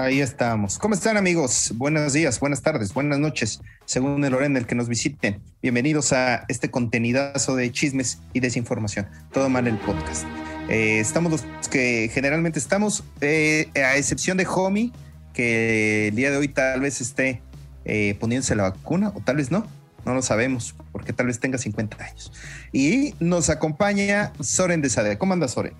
Ahí estamos. ¿Cómo están amigos? Buenos días, buenas tardes, buenas noches, según el orden del que nos visiten. Bienvenidos a este contenidazo de chismes y desinformación. Todo mal el podcast. Eh, estamos los que generalmente estamos, eh, a excepción de Homie, que el día de hoy tal vez esté eh, poniéndose la vacuna o tal vez no. No lo sabemos, porque tal vez tenga 50 años. Y nos acompaña Soren de Sade. ¿Cómo anda Soren?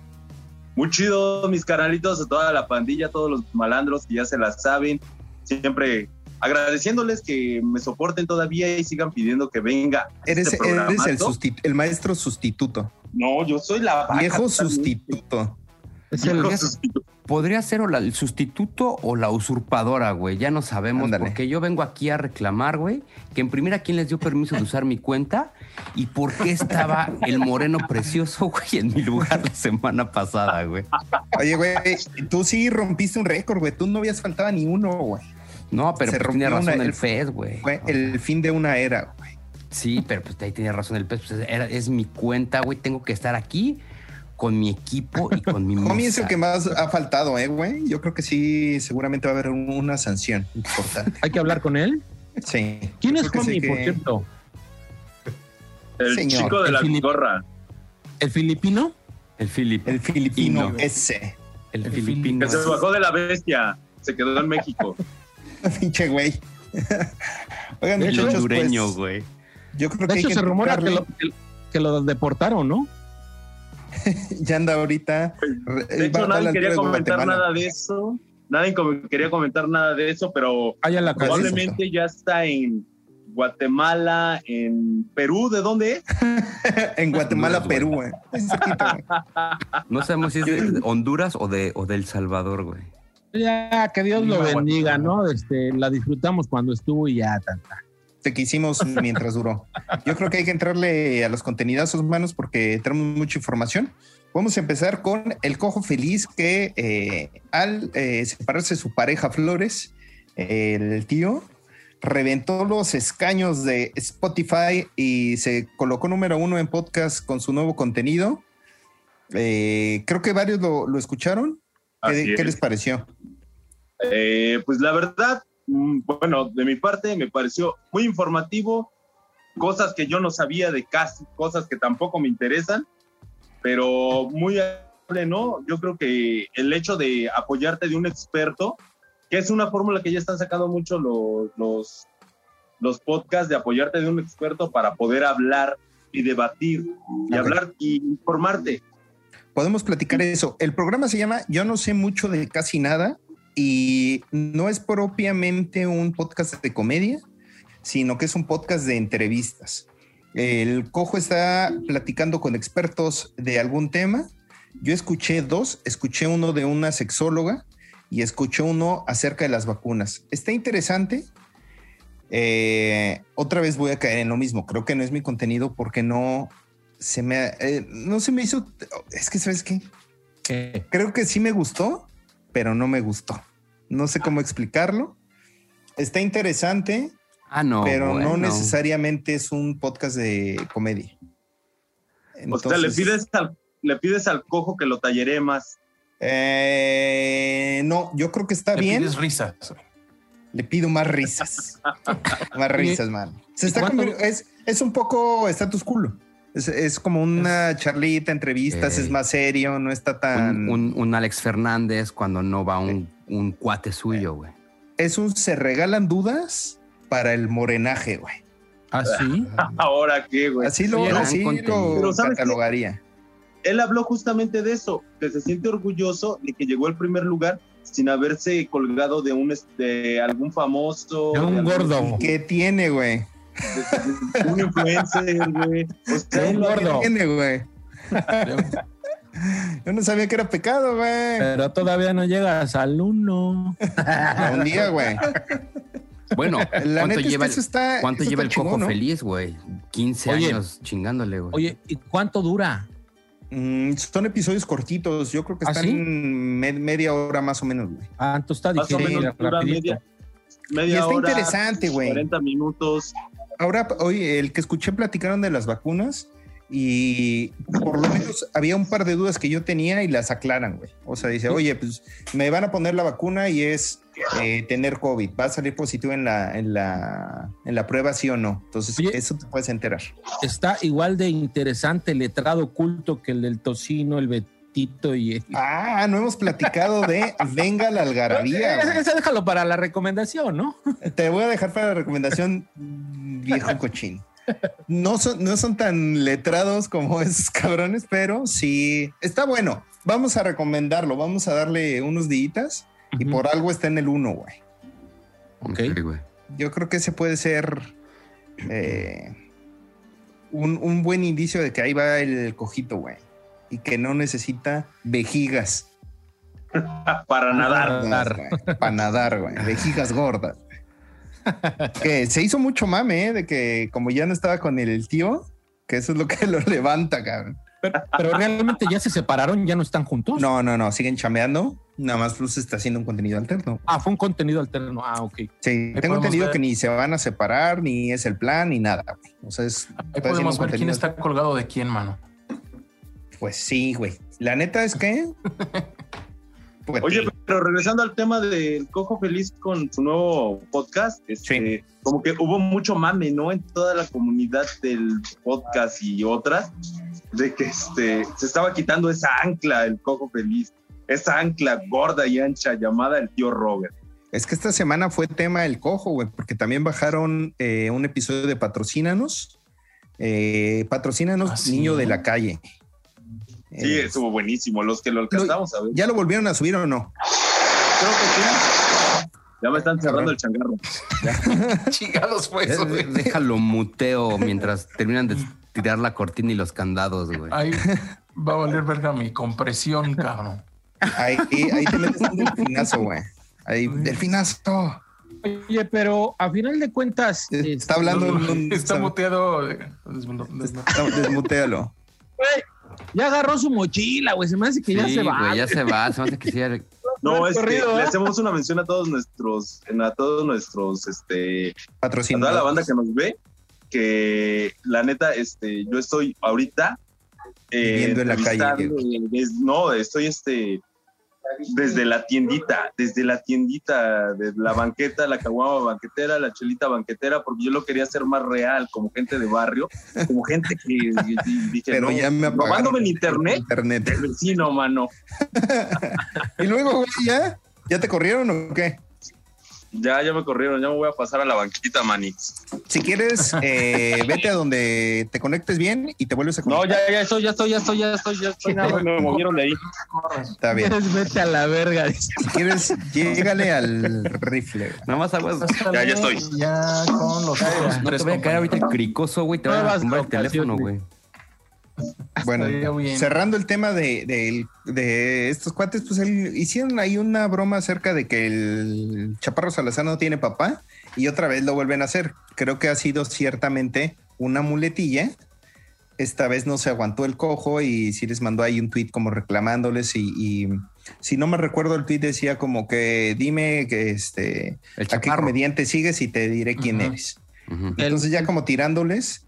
Muy chido, mis canalitos, a toda la pandilla, a todos los malandros que ya se la saben. Siempre agradeciéndoles que me soporten todavía y sigan pidiendo que venga. Eres, este eres el, el, maestro sustituto. No, yo soy la viejo sustituto. Es el viejo sustituto. Podría ser o el sustituto o la usurpadora, güey. Ya no sabemos, porque yo vengo aquí a reclamar, güey, que en primera quién les dio permiso de usar mi cuenta y por qué estaba el moreno precioso, güey, en mi lugar la semana pasada, güey. Oye, güey, tú sí rompiste un récord, güey. Tú no habías faltado ni uno, güey. No, pero pues tenía razón el FED, güey. Fue el fin de una era, güey. Sí, pero pues ahí tenía razón el pez. Pues, es mi cuenta, güey. Tengo que estar aquí con mi equipo y con mi Homie es el que más ha faltado, ¿eh, güey? Yo creo que sí, seguramente va a haber una sanción importante. ¿Hay que hablar con él? Sí. ¿Quién es Homie, por cierto? El chico de la gorra. ¿El filipino? El, filipino. el filipino ese. El, filipino. Que se bajó de la bestia. Se quedó en México. Pinche güey. Oigan, el hondureño, pues, güey. yo creo que, de hecho, se rumora que lo, que lo deportaron, ¿no? ya anda ahorita. De hecho, nadie quería comentar nada de eso. Nadie quería comentar nada de eso, pero probablemente ya está en Guatemala, en Perú. ¿De dónde en Guatemala, Perú, güey. No sabemos si es de Honduras o de, o El Salvador, güey. Ya, que Dios lo bendiga, ¿no? Este, la disfrutamos cuando estuvo y ya, tanta que hicimos mientras duró. Yo creo que hay que entrarle a los contenidos humanos porque tenemos mucha información. Vamos a empezar con el cojo feliz que eh, al eh, separarse de su pareja Flores, el tío reventó los escaños de Spotify y se colocó número uno en podcast con su nuevo contenido. Eh, creo que varios lo, escucharon. ¿Qué, les pareció? pues la verdad, Mm, bueno, de mi parte me pareció muy informativo, cosas que yo no sabía de casi, cosas que tampoco me interesan, pero muy ¿no? Yo creo que el hecho de apoyarte de un experto, que es una fórmula que ya están sacando mucho los, los, los podcasts, de apoyarte de un experto para poder hablar y debatir y hablar y informarte. Podemos platicar eso. El programa se llama Yo no sé mucho de casi nada y no es propiamente un podcast de comedia, sino que es un podcast de entrevistas. El cojo está platicando con expertos de algún tema. Yo escuché dos, escuché uno de una sexóloga y escuché uno acerca de las vacunas. Está interesante. Eh, otra vez voy a caer en lo mismo. Creo que no es mi contenido porque no se me, eh, no se me hizo. Es que sabes qué? Creo que sí me gustó, pero no me gustó. No sé cómo explicarlo. Está interesante, ah, no, pero no necesariamente es un podcast de comedia. o sea, le pides, al, le pides al cojo que lo talleré más. Eh, no, yo creo que está le bien. Pides risas. Le pido más risas. más risas, man. Se está es, es un poco status culo. Es, como una charlita, entrevistas, es más serio, no está tan. Un, Alex Fernández cuando no va un, un cuate suyo, güey. Es un se regalan dudas para el morenaje, güey. ¿Ah, sí? Ahora qué, güey. Así lo, así lo catalogaría. Él habló justamente de eso, que se siente orgulloso de que llegó al primer lugar sin haberse colgado de un de algún famoso. De un gordo. ¿Qué tiene, güey? un influencer, güey. un gordo. Tiene, güey. Yo no sabía que era pecado, güey. Pero todavía no llegas al uno. un día, güey. Bueno, ¿cuánto lleva, el, ¿cuánto lleva el coco feliz, güey? 15 años chingándole, güey. Oye, ¿y cuánto dura? Mm, son episodios cortitos. Yo creo que ¿Ah, están media hora más o menos, güey. Ah, entonces está digerible, Media, media y está hora, interesante, güey. 40 minutos. Ahora, hoy el que escuché platicaron de las vacunas y por lo menos había un par de dudas que yo tenía y las aclaran, güey. O sea, dice, oye, pues me van a poner la vacuna y es eh, tener COVID, va a salir positivo en la, en la, en la prueba, sí o no. Entonces, eso te puedes enterar. Está igual de interesante el letrado oculto que el del tocino, el betito y... Ah, no hemos platicado de Venga la algarabía. Eso déjalo para la recomendación, ¿no? Te voy a dejar para la recomendación viejo cochín. No son, no son tan letrados como esos cabrones, pero sí, está bueno. Vamos a recomendarlo, vamos a darle unos días y por algo está en el 1, güey. Ok. Yo creo que ese puede ser eh, un, buen indicio de que ahí va el cojito, güey. Y que no necesita vejigas. Para nadar. Para nadar, güey. Vejigas gordas. que se hizo mucho mame, ¿eh? De que como ya no estaba con el tío, que eso es lo que lo levanta, cabrón. Pero, realmente ya se separaron, ya no están juntos. No, no, no, siguen chameando. Nada más Plus está haciendo un contenido alterno. Ah, fue un contenido alterno. Ah, ok. Sí, tengo entendido que ni se van a separar, ni es el plan, ni nada. O sea, es. Ahí podemos ver quién está colgado de quién, mano. Pues sí, güey. La neta es que. Pues Oye, pero regresando al tema del Cojo Feliz con su nuevo podcast, este, como que hubo mucho mame, ¿no? En toda la comunidad del podcast y otras, de que este, se estaba quitando esa ancla el cojo feliz, esa ancla gorda y ancha llamada el tío Robert. Es que esta semana fue tema el cojo, güey, porque también bajaron eh, un episodio de Patrocínanos. Eh, patrocínanos, ah, Niño de la Calle. Sí, estuvo buenísimo. Los que lo alcanzamos a ver. ¿Ya lo volvieron a subir o no? Creo que sí. Ya me están cerrando el changarro. Chingados fue eso, Déjalo muteo mientras terminan de tirar la cortina y los candados, güey. Ahí va a valer verga mi compresión, cabrón. Ahí, ahí te metes un delfinazo, güey. Ahí, delfinazo. Oye, pero a final de cuentas. Está este, hablando. está, muteado. Desmutealo. Ya agarró su mochila, güey. Se me hace que ya se va. ya se va. Se me hace que sí. No, es que le ¿eh? hacemos una mención a todos nuestros, a todos nuestros, este, patrocinadores. A toda la banda que nos ve que la neta, este, yo estoy ahorita eh, viviendo en la calle. no, estoy este desde la tiendita, desde la tiendita, de la banqueta, la caguama banquetera, la chelita banquetera, porque yo lo quería hacer más real, como gente de barrio, como gente que dije, Pero no, ya me en internet, internet. El vecino, mano. y luego, ¿ya? ¿Ya te corrieron o qué? Ya, ya me corrieron, ya me voy a pasar a la banquita, Manix. Si quieres, eh, vete a donde te conectes bien y te vuelves a conectar. No, ya, ya estoy, ya estoy, ya estoy, ya estoy, ya estoy. me movieron de ahí. Está bien. Si quieres, vete a la verga. Si quieres, llégale al rifle. Nada más aguas. Ya, ya estoy. Ya con los No te voy a caer ahorita el cricoso, güey. Te voy a tumbar el teléfono, güey. Bueno, cerrando el tema de, estos cuates, pues hicieron ahí una broma acerca de que el Chaparro Salazar no tiene papá y otra vez lo vuelven a hacer. Creo que ha sido ciertamente una muletilla. Esta vez no se aguantó el cojo y sí les mandó ahí un tweet como reclamándoles y, si no me recuerdo el tweet decía como que dime que este a qué comediante sigues y te diré quién eres. Entonces ya como tirándoles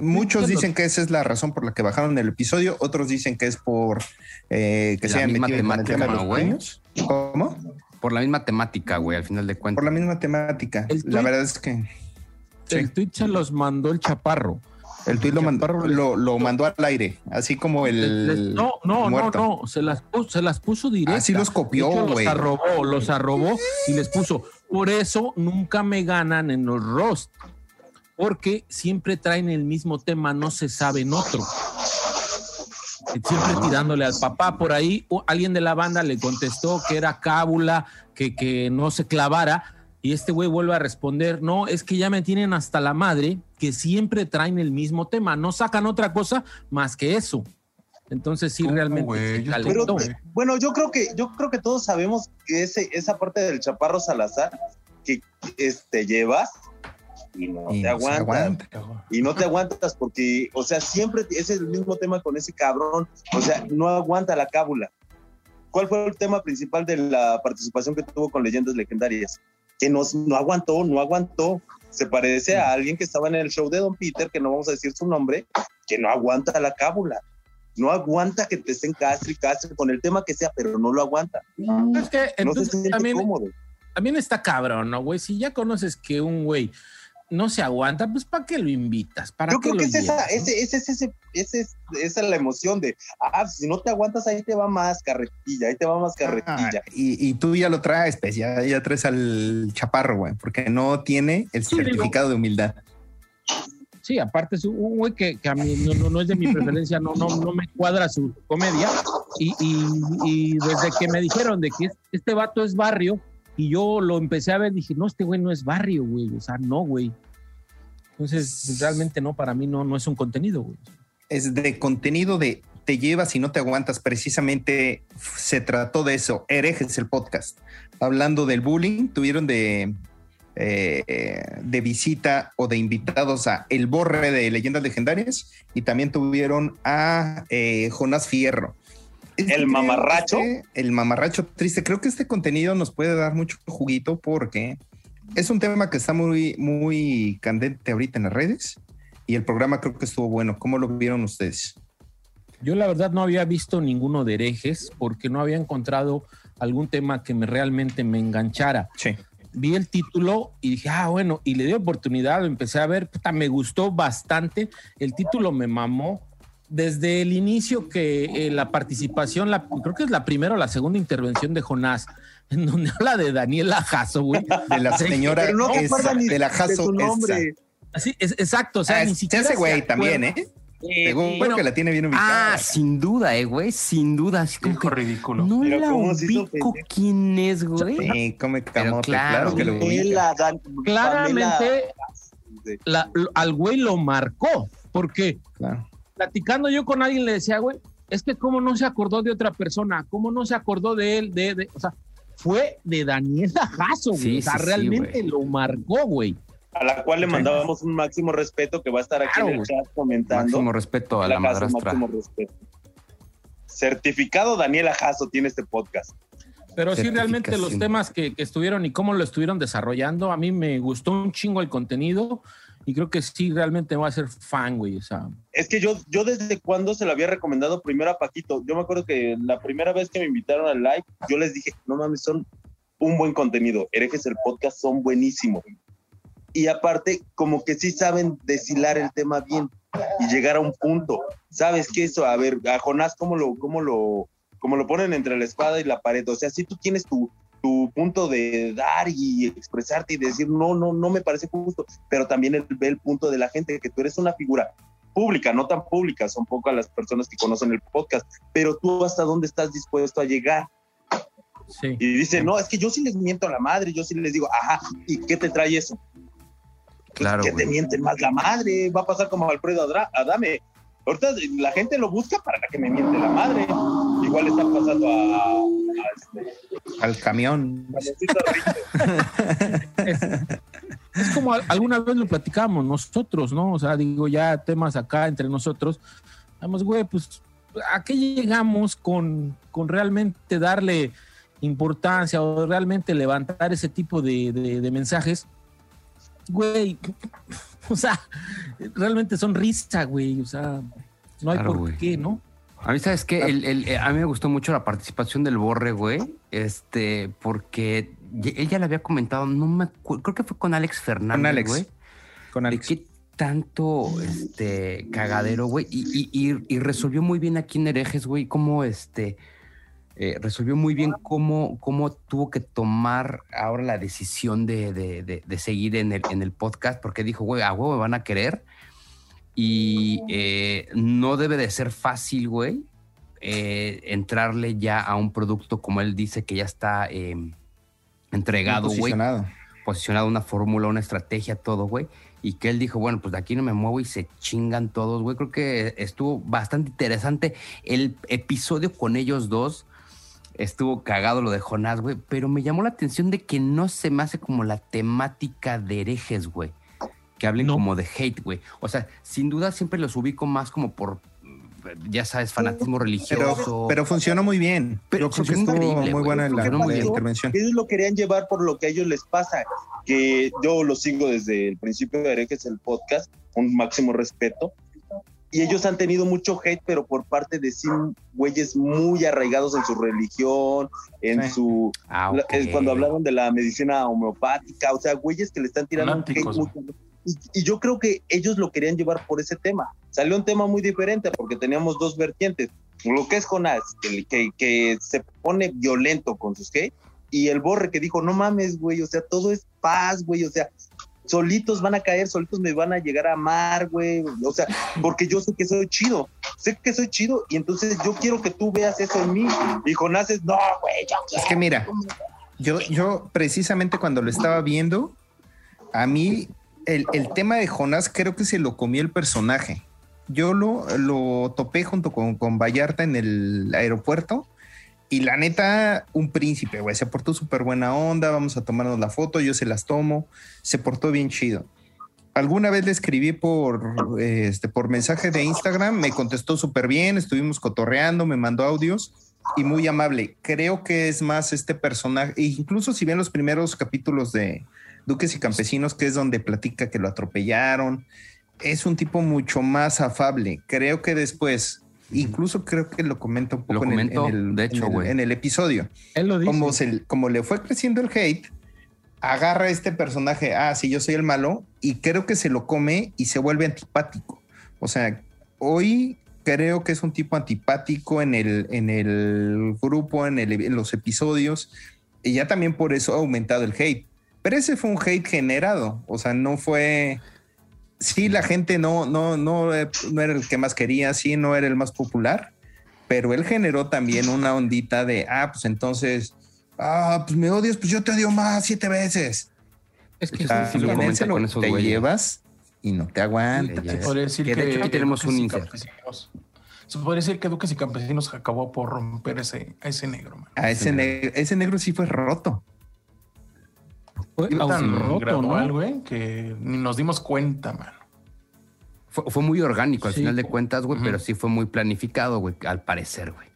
Muchos dicen que esa es la razón por la que bajaron el episodio, otros dicen que es por eh, que se hayan metido en el tema de los niños. ¿Cómo? Por la misma temática, güey, al final de cuentas. Por la misma temática. la verdad es que. El tweet se los mandó el chaparro. El tweet lo mandó, lo, mandó al aire, así como el. no, no, no, no. Se las puso, se las puso directo. Así los copió, güey. Los arrobó, los arrobó y les puso. Por eso nunca me ganan en los roast porque siempre traen el mismo tema, no se sabe en otro. Siempre tirándole al papá. Por ahí alguien de la banda le contestó que era cábula, que, que no se clavara. Y este güey vuelve a responder, no, es que ya me tienen hasta la madre, que siempre traen el mismo tema, no sacan otra cosa más que eso. Entonces sí, realmente. bueno, yo creo que yo creo que todos sabemos que ese, esa parte del chaparro Salazar que este llevas y no te aguantas. y no te aguantas porque, o sea, siempre ese es el mismo tema con ese cabrón. O sea, no aguanta la cábula. ¿Cuál fue el tema principal de la participación que tuvo con Leyendas Legendarias? Que nos, no aguantó, no aguantó. Se parece a alguien que estaba en el show de Don Peter, que no vamos a decir su nombre, que no aguanta la cábula. No aguanta que te estén castre y castre con el tema que sea, pero no lo aguanta. Es que entonces, no se siente cómodo también está cabrón, ¿no, güey? Si ya conoces que un güey no se aguanta, pues ¿para qué lo invitas? ¿Para Yo creo lo que es esa, ese, ese, ese, ese, esa es la emoción de, ah, si no te aguantas, ahí te va más carretilla, ahí te va más carretilla. Ah, y, y, tú ya lo traes, pues ya, ya traes al chaparro, güey, porque no tiene el certificado de humildad. Sí, aparte es un güey que, que a mí no, no, es de mi preferencia, no, no, no me cuadra su comedia. Y, y, y desde que me dijeron de que este vato es barrio, y yo lo empecé a ver, dije, no, este güey no es barrio, güey. O sea, no, güey. Entonces, realmente no, para mí no, no es un contenido, güey. Es de contenido de te llevas y no te aguantas. Precisamente se trató de eso. Herejes el podcast. Hablando del bullying, tuvieron de, eh, de visita o de invitados a El Borre de Leyendas Legendarias y también tuvieron a eh, Jonás Fierro el mamarracho. el mamarracho triste. Creo que este contenido nos puede dar mucho juguito porque es un tema que está muy, muy candente ahorita en las redes y el programa creo que estuvo bueno. ¿Cómo lo vieron ustedes? Yo la verdad no había visto ninguno de herejes porque no había encontrado algún tema que me realmente me enganchara. Sí. Vi el título y dije, ah, bueno, y le di oportunidad, lo empecé a ver, puta, me gustó bastante, el título me mamó, desde el inicio que eh, la participación, la, creo que es la primera o la segunda intervención de Jonás, en donde habla de Daniela Jasso, güey. De la señora no esa, de la Jasso nombre. Así, es, exacto, o sea, ah, ni siquiera ese güey también, ¿eh? Eh, bueno, que la tiene bien ubicada. Ah, sin duda, eh, güey, sin duda. Así como que ridículo. No la ubico quién es, güey. Sí, come camote, claro, que lo ubica. Claramente, la, al güey lo marcó, porque claro platicando yo con alguien le decía, güey, es que cómo no se acordó de otra persona, cómo no se acordó de él, de, o sea, fue de Daniela Jasso, güey. o sea, realmente lo marcó, güey. A la cual le mandábamos un máximo respeto que va a estar aquí en el chat comentando. Máximo respeto a la, madrastra. Máximo respeto. Certificado Daniela Jasso tiene este podcast. Pero sí, realmente los temas que, que, estuvieron y cómo lo estuvieron desarrollando, a mí me gustó un chingo el contenido y creo que sí, realmente va a ser fan, güey. O sea. Es que yo, yo desde cuando se lo había recomendado primero a Paquito. Yo me acuerdo que la primera vez que me invitaron al live, yo les dije, no mames, son un buen contenido. Herejes el podcast son buenísimos. Y aparte, como que sí saben deshilar el tema bien y llegar a un punto. ¿Sabes qué eso? A ver, a Jonás, ¿cómo lo, cómo lo, cómo lo ponen entre la espada y la pared? O sea, si tú tienes tu, tu punto de dar y expresarte y decir, no, no, no me parece justo, pero también él ve el punto de la gente, que tú eres una figura pública, no tan pública, son pocas las personas que conocen el podcast, pero tú hasta dónde estás dispuesto a llegar. Sí. Y dice, no, es que yo sí les miento a la madre, yo sí les digo, ajá, ¿y qué te trae eso? Pues, claro. que te mienten más la madre, va a pasar como Alfredo Adame. Ahorita la gente lo busca para que me miente la madre. Igual está pasando a, este, al camión. es, como alguna vez lo platicamos nosotros, ¿no? O sea, digo, ya temas acá entre nosotros. Vamos, güey, pues, ¿a qué llegamos con, con realmente darle importancia o realmente levantar ese tipo de, de mensajes? Güey, o sea, realmente son risa, güey. O sea, no hay por qué, ¿no? A mí, ¿sabes qué? El, a mí me gustó mucho la participación del Borre, güey. Este, porque ella le había comentado, no me creo que fue con Alex Fernández, con Alex, güey. Con Alex. qué tanto este, cagadero, güey. Y, y, y, resolvió muy bien aquí en Herejes, güey, cómo este. Eh, resolvió muy bien cómo, cómo tuvo que tomar ahora la decisión de, de, de, seguir en el, en el podcast, porque dijo, güey, a huevo me van a querer y eh, no debe de ser fácil, güey, eh, entrarle ya a un producto como él dice que ya está em, entregado, güey. Posicionado. Posicionado una fórmula, una estrategia, todo, güey. Y que él dijo, bueno, pues de aquí no me muevo y se chingan todos, güey. Creo que estuvo bastante interesante el episodio con ellos dos. Estuvo cagado lo de Jonás, güey. Pero me llamó la atención de que no se me hace como la temática de herejes, güey que hablen como de hate, güey. O sea, sin duda siempre los ubico más como por, ya sabes, fanatismo religioso. Pero, funcionó muy bien. Pero Yo estuvo muy buena la, intervención. Ellos lo querían llevar por lo que a ellos les pasa, que yo lo sigo desde el principio de Herejes, el podcast, un máximo respeto. Y ellos han tenido mucho hate, pero por parte de sí, güeyes muy arraigados en su religión, en su... Ah, Cuando hablaron de la medicina homeopática, o sea, güeyes que le están tirando un hate mucho, y, yo creo que ellos lo querían llevar por ese tema. Salió un tema muy diferente porque teníamos dos vertientes. Lo que es Jonás, que, que, se pone violento con sus hate, y el Borre que dijo, no mames, güey, o sea, todo es paz, güey, o sea, solitos van a caer, solitos me van a llegar a amar, güey. O sea, porque yo sé que soy chido, sé que soy chido y entonces yo quiero que tú veas eso en mí. Y Jonás es, no, güey, yo quiero. Es que mira, yo, yo precisamente cuando lo estaba viendo, a mí el, el tema de Jonás creo que se lo comió el personaje. Yo lo, lo topé junto con, con Vallarta en el aeropuerto y la neta, un príncipe, güey, se portó súper buena onda, vamos a tomarnos la foto, yo se las tomo, se portó bien chido. Alguna vez le escribí por, este, por mensaje de Instagram, me contestó súper bien, estuvimos cotorreando, me mandó audios y muy amable. Creo que es más este personaje, e incluso si ven los primeros capítulos de Duques y Campesinos, que es donde platica que lo atropellaron, es un tipo mucho más afable. Creo que después Incluso creo que lo comenta un poco en, el, de hecho, en, el, episodio. Él lo dice. Como, como le fue creciendo el hate, agarra a este personaje, ah, sí, yo soy el malo, y creo que se lo come y se vuelve antipático. O sea, hoy creo que es un tipo antipático en el, en el grupo, en, en los episodios, y ya también por eso ha aumentado el hate. Pero ese fue un hate generado, o sea, no fue sí, la gente no, no, no, no era el que más quería, sí, no era el más popular, pero él generó también una ondita de, ah, pues entonces, ah, pues me odias, pues yo te odio más siete veces. Es que sí, lo con esos te llevas y no te aguantas. Se podría decir que, de hecho aquí tenemos un Se podría decir que Duques y Campesinos acabó por romper ese, a ese negro. Man. A ese, negro, ese negro sí fue roto. Fue tan gradual, güey, que ni nos dimos cuenta, man. Fue, muy orgánico al final de cuentas, güey, pero sí fue muy planificado, güey, al parecer, güey.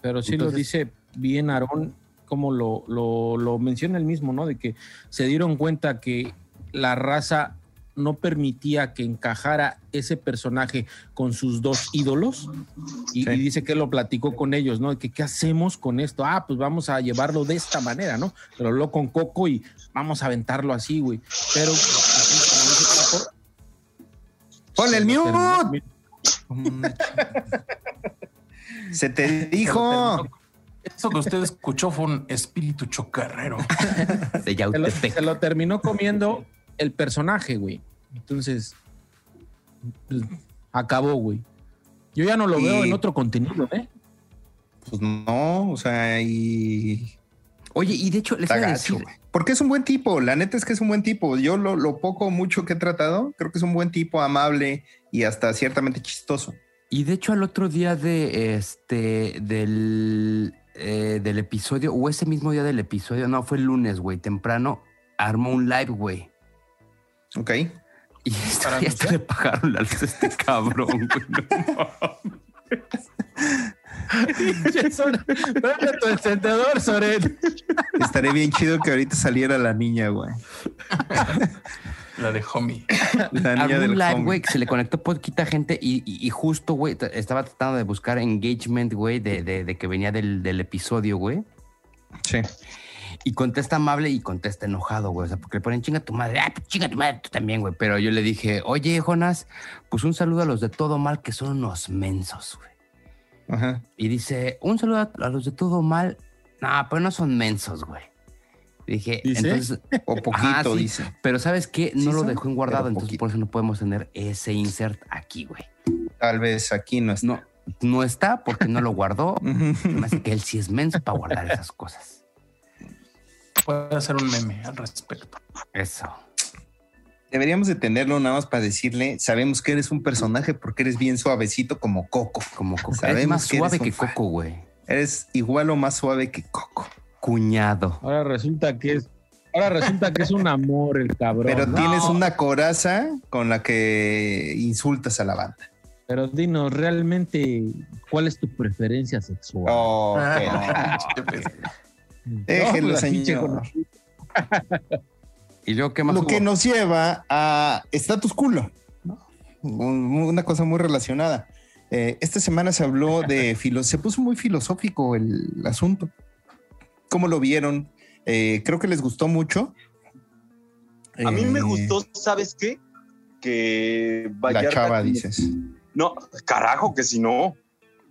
Pero sí lo dice bien Aarón, como lo, lo, lo menciona él mismo, ¿no? De que se dieron cuenta que la raza no permitía que encajara ese personaje con sus dos ídolos y, dice que lo platicó con ellos, ¿no? Que qué hacemos con esto? Ah, pues vamos a llevarlo de esta manera, ¿no? Pero lo con Coco y vamos a aventarlo así, güey. Pero Ponle el mute. Se te dijo. Eso que usted escuchó fue un espíritu chocarrero. se lo terminó comiendo el personaje, güey. Entonces, pues, acabó, güey. Yo ya no lo veo en otro contenido, ¿eh? Pues no, o sea, y. Oye, y de hecho, les voy a decir. Porque es un buen tipo, la neta es que es un buen tipo. Yo lo, lo poco mucho que he tratado, creo que es un buen tipo, amable y hasta ciertamente chistoso. Y de hecho, al otro día de este del, eh, del episodio, o ese mismo día del episodio, no, fue el lunes, güey, temprano, armó un live, güey. Ok. Y esto, le pagaron la luz a este cabrón, tu encendedor, Soren. Estaría bien chido que ahorita saliera la niña, güey. La de homie. La niña del live, güey, que se le conectó poquita gente y, justo, güey, estaba tratando de buscar engagement, güey, de, que venía del, del episodio, güey. Sí. Y contesta amable y contesta enojado, güey. O sea, porque le ponen chinga tu madre. Ah, pues chinga tu madre, tú también, güey. Pero yo le dije, oye, Jonas, pues un saludo a los de todo mal que son unos mensos, güey. Ajá. Y dice, un saludo a los de todo mal. No, pero no son mensos, güey. Dije, entonces, o poquito, dice. Pero ¿sabes qué? No lo dejó en guardado, entonces por eso no podemos tener ese insert aquí, güey. Tal vez aquí no está. No, no está porque no lo guardó. Me que él sí es menso para guardar esas cosas puede hacer un meme al respecto. Eso. Deberíamos de tenerlo nada más para decirle, sabemos que eres un personaje porque eres bien suavecito como Coco. Como Coco. Sabemos más suave que Coco, güey. Eres igual o más suave que Coco. Cuñado. Ahora resulta que es Ahora resulta que es un amor el cabrón. Pero tienes una coraza con la que insultas a la banda. Pero dinos, realmente, ¿cuál es tu preferencia sexual? Oh, Déjenlo, pues, señor. ¿Y luego qué más? Lo que nos lleva a status culo. una cosa muy relacionada. Eh, esta semana se habló de filo se puso muy filosófico el asunto. ¿Cómo lo vieron? Eh, creo que les gustó mucho. A mí me gustó, ¿sabes qué? Que La chava, dices. No, carajo, que si no.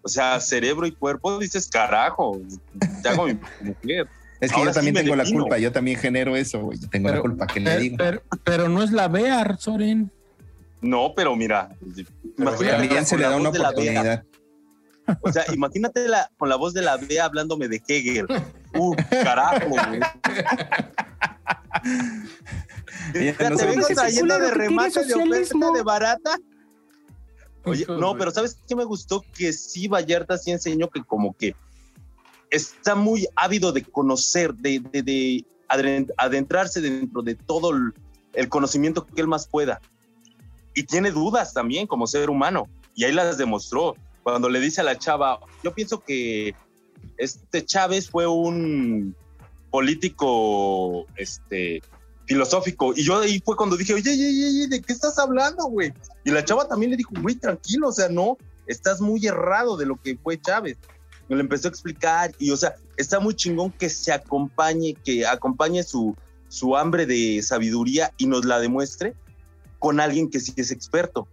O sea, cerebro y cuerpo, dices carajo. Te hago mi mujer. Es que yo también tengo la culpa, yo también genero eso, güey. tengo la culpa, que le digo? Pero, no es la Bear, Soren. No, pero mira. también se le da una oportunidad. O sea, imagínate la, con la voz de la Bea hablándome de Hegel. Uh, carajo, güey. te vengo trayendo de remate de oferta de barata. Oye, no, pero ¿sabes qué me gustó? Que sí, Vallarta sí enseñó que como que está muy ávido de conocer, de, de, adentrarse dentro de todo el, conocimiento que él más pueda. Y tiene dudas también como ser humano. Y ahí las demostró. Cuando le dice a la chava, yo pienso que este Chávez fue un político este, filosófico. Y yo ahí fue cuando dije, oye, oye, oye, ¿de qué estás hablando, güey? Y la chava también le dijo, güey, tranquilo, o sea, no, estás muy errado de lo que fue Chávez me lo empezó a explicar y, o sea, está muy chingón que se acompañe, que acompañe su, su hambre de sabiduría y nos la demuestre con alguien que sí es experto.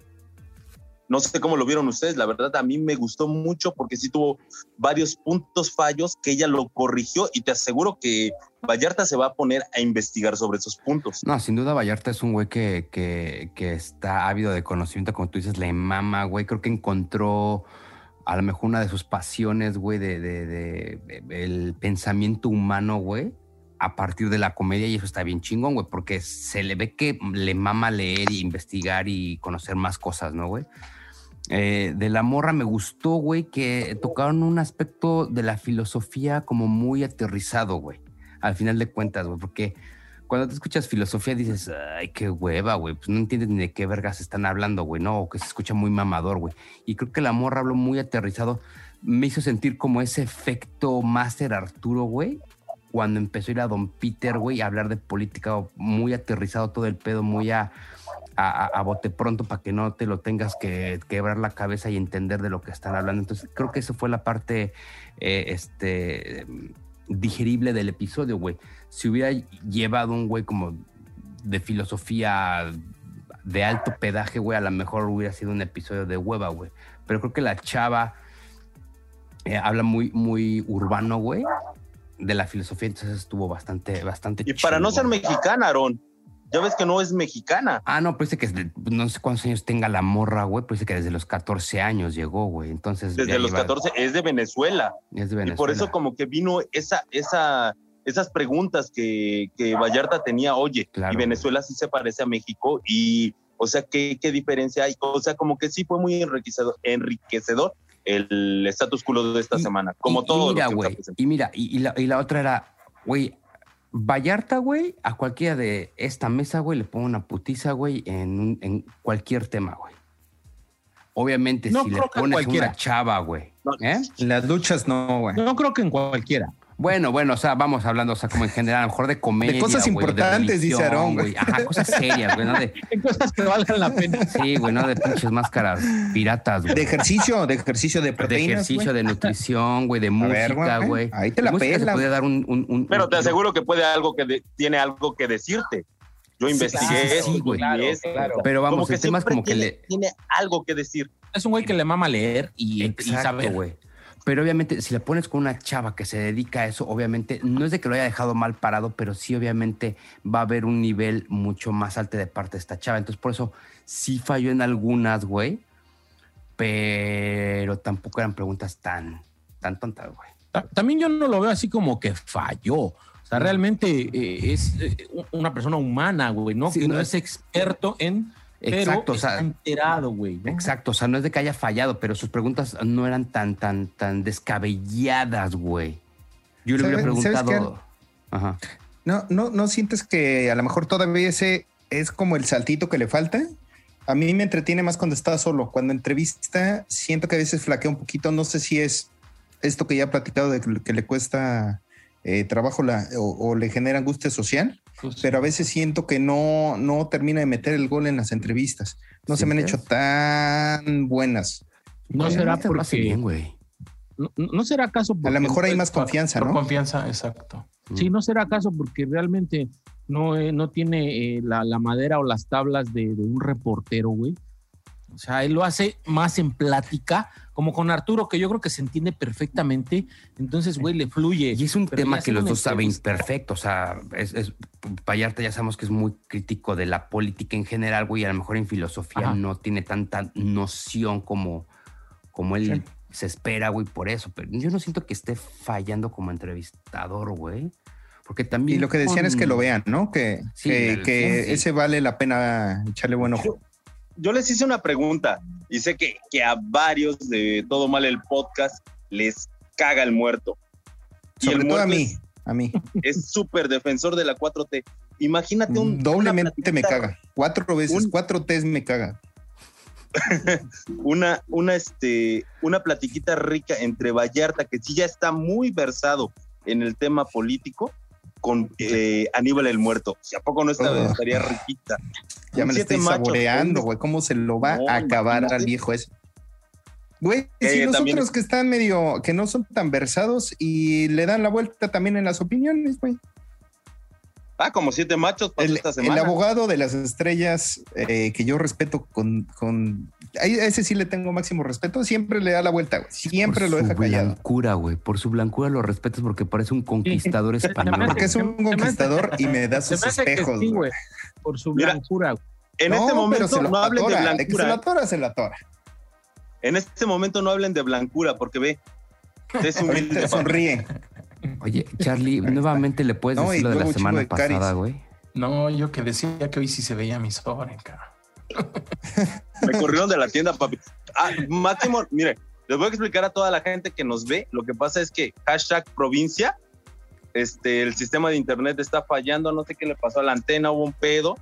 No sé cómo lo vieron ustedes, la verdad a mí me gustó mucho porque sí tuvo varios puntos fallos que ella lo corrigió y te aseguro que Vallarta se va a poner a investigar sobre esos puntos. No, sin duda Vallarta es un güey que, que, está ávido de conocimiento, como tú dices, le mama, güey, creo que encontró a lo mejor una de sus pasiones, güey, de, de, el pensamiento humano, güey, a partir de la comedia y eso está bien chingón, güey, porque se le ve que le mama leer y investigar y conocer más cosas, ¿no, güey? Eh, de la morra me gustó, güey, que tocaron un aspecto de la filosofía como muy aterrizado, güey, al final de cuentas, güey, porque cuando te escuchas filosofía dices, ay, qué hueva, güey, pues no entiendes ni de qué vergas están hablando, güey, no, que se escucha muy mamador, güey. Y creo que la morra habló muy aterrizado, me hizo sentir como ese efecto Master Arturo, güey, cuando empezó a ir a Don Peter, güey, a hablar de política, muy aterrizado todo el pedo, muy a, a, bote pronto para que no te lo tengas que quebrar la cabeza y entender de lo que están hablando. Entonces, creo que eso fue la parte, eh, este digerible del episodio, güey. Si hubiera llevado un güey como de filosofía de alto pedaje, güey, a lo mejor hubiera sido un episodio de hueva, güey. Pero creo que la chava eh, habla muy, muy urbano, güey, de la filosofía, entonces estuvo bastante, bastante. Y para no ser mexicana, Aaron, ya ves que no es mexicana. Ah, no, pues que no sé cuántos años tenga la morra, güey, pues que desde los 14 años llegó, güey. Entonces. Desde los 14 es de Venezuela. Es de Venezuela. Y por eso como que vino esa, esa, esas preguntas que, que Vallarta tenía, oye, y Venezuela sí se parece a México y, o sea, ¿qué, ¿qué diferencia hay? O sea, como que sí fue muy enriquecedor, enriquecedor el status quo de esta semana, como todo. Y mira, güey, y mira, y, la, y la otra era, güey, Vallarta, güey, a cualquiera de esta mesa, güey, le pongo una putiza, güey, en, en cualquier tema, güey. Obviamente, si le pones una chava, güey. ¿eh? Las luchas no, güey. No creo que en cualquiera. Bueno, bueno, o sea, vamos hablando, o sea, como en general, a lo mejor de comedia. De cosas importantes, dice Aarón, güey. Ajá, cosas serias, güey, ¿no? De, cosas que valgan la pena. Sí, güey, no de pinches máscaras piratas, güey. De ejercicio, de ejercicio de proteínas, De ejercicio, de nutrición, güey, de música, güey. Ahí te la pela. puede dar un, un, un, Pero te aseguro que puede algo que tiene algo que decirte. Yo investigué sí, güey. Claro, Pero vamos, el tema es como que le... Tiene algo que decir. Es un güey que le mama leer y, Exacto, y saber. güey. Pero obviamente, si le pones con una chava que se dedica a eso, obviamente, no es de que lo haya dejado mal parado, pero sí, obviamente, va a haber un nivel mucho más alto de parte de esta chava. Entonces, por eso sí falló en algunas, güey. Pero tampoco eran preguntas tan, tan tontas, güey. También yo no lo veo así como que falló. O sea, realmente eh, es eh, una persona humana, güey, ¿no? que no es experto en Exacto, o sea, enterado, güey. Exacto, o sea, no es de que haya fallado, pero sus preguntas no eran tan, tan, tan descabelladas, güey. Yo le hubiera preguntado. Ajá. No, no, no sientes que a lo mejor todavía ese es como el saltito que le falta. A mí me entretiene más cuando está solo. Cuando entrevista, siento que a veces flaquea un poquito. No sé si es esto que ya he platicado de que, le cuesta eh, trabajo la, o, le genera angustia social pues pero a veces siento que no, no termina de meter el gol en las entrevistas. No se me han hecho tan buenas. No será porque... Bien, güey. No, será acaso porque... A lo mejor hay más confianza, ¿no? confianza, exacto. Sí, no será acaso porque realmente no, eh, no tiene eh, la, madera o las tablas de, de un reportero, güey. O sea, él lo hace más en plática, como con Arturo, que yo creo que se entiende perfectamente. Entonces, güey, le fluye. Y es un tema que los dos saben perfecto. O sea, es, es, Vallarta ya sabemos que es muy crítico de la política en general, güey. A lo mejor en filosofía no tiene tanta noción como, como él se espera, güey, por eso. Pero yo no siento que esté fallando como entrevistador, güey. Porque también. Y lo que decían es que lo vean, ¿no? Que, que, ese vale la pena echarle buen ojo yo les hice una pregunta y sé que, que a varios de Todo Mal el podcast les caga el muerto. Sobre todo a mí, a mí. Es súper defensor de la 4T. Imagínate un... Doblemente me caga. Cuatro veces, cuatro T me caga. una, una, este, una platiquita rica entre Vallarta, que sí ya está muy versado en el tema político, con eh, Aníbal el Muerto. Si a poco no está, estaría riquita. Ya me lo estoy saboreando, güey. ¿Cómo se lo va a acabar al viejo ese? Güey, si eh, los otros que están medio, que no son tan versados y le dan la vuelta también en las opiniones, güey. Ah, como siete machos el, esta semana. El abogado de las estrellas, eh, que yo respeto con, con. A ese sí le tengo máximo respeto, siempre le da la vuelta, güey. Siempre lo deja callado. Por su blancura, güey. Por su blancura lo respetas porque parece un conquistador español. Porque es un conquistador y me da sus espejos, güey. Por su blancura, En este momento no hablen de blancura. se la tora, se la tora. En este momento no hablen de blancura porque ve. Es un sonríe. Oye, Charlie, nuevamente le puedes decir lo de la semana pasada, güey. No, yo que decía que hoy sí se veía mi sobre, Me corrieron de la tienda, papi. Ah, Máximo, mire, les voy a explicar a toda la gente que nos ve. Lo que pasa es que hashtag provincia, este, el sistema de internet está fallando, no sé qué le pasó a la antena, hubo un pedo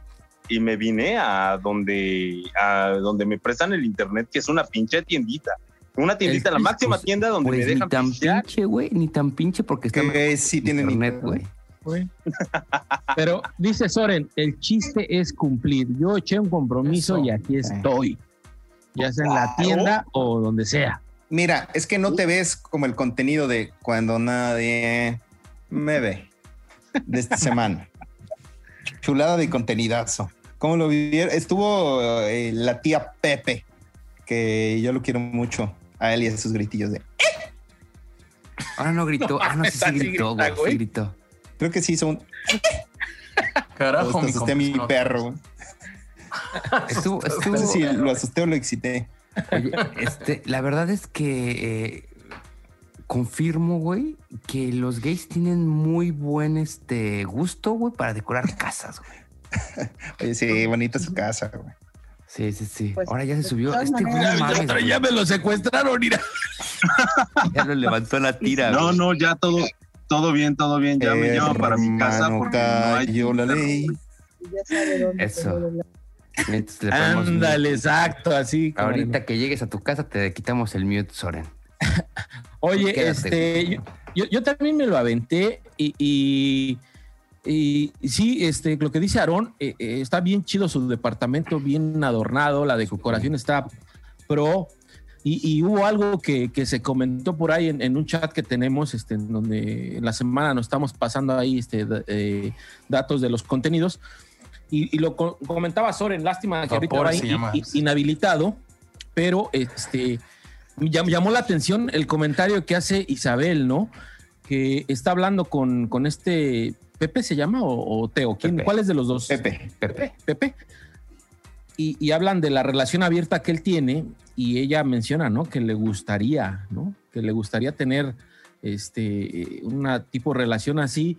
y me vine a donde, a donde me prestan el internet, que es una pinche tiendita. Una tiendita, la máxima tienda donde pues me dejan Ni tan pinche, güey, ni tan pinche porque está que sí tiene internet, güey. Pero dice Soren, el chiste es cumplir. Yo eché un compromiso y aquí estoy. Ya sea en la tienda o donde sea. Mira, es que no te ves como el contenido de cuando nadie me ve de esta semana. Chulada de contenidazo. ¿Cómo lo vivieron? Estuvo eh, la tía Pepe, que yo lo quiero mucho a él y a sus gritillos de. Ahora no gritó. ah, no sé si gritó, güey. Sí gritó. Creo que sí hizo un. Carajo, mi asusté a mi perro. Estuvo, estuvo... No sé si lo asusté o lo excité. Oye, este, la verdad es que eh, confirmo, güey, que los gays tienen muy buen este gusto, güey, para decorar casas, güey. Oye, sí, bonita su casa, güey. Sí, sí, sí. Pues, Ahora ya se subió. Este güey ya, ya me lo secuestraron, mira. ya lo levantó la tira. No, no, ya todo, todo bien, todo bien. Ya me llevo para mi casa porque no la ley. Eso. Ándale, exacto, así. Ahorita que llegues a tu casa te quitamos el mute, Soren. Oye, este, yo, yo, también me lo aventé y y, sí, este, lo que dice Aarón, eh, eh, está bien chido su departamento, bien adornado, la decoración está pro. Y, hubo algo que, se comentó por ahí en, un chat que tenemos, este, en donde en la semana nos estamos pasando ahí este, eh, datos de los contenidos. Y, lo comentaba Soren, lástima que ahorita ahí inhabilitado, pero este, llamó la atención el comentario que hace Isabel, ¿no? Que está hablando con, con este ¿Pepe se llama o, Teo? ¿Quién, ¿Cuál es de los dos? Pepe. Pepe. Pepe. Y, hablan de la relación abierta que él tiene y ella menciona, ¿no? Que le gustaría, ¿no? Que le gustaría tener este, una tipo de relación así.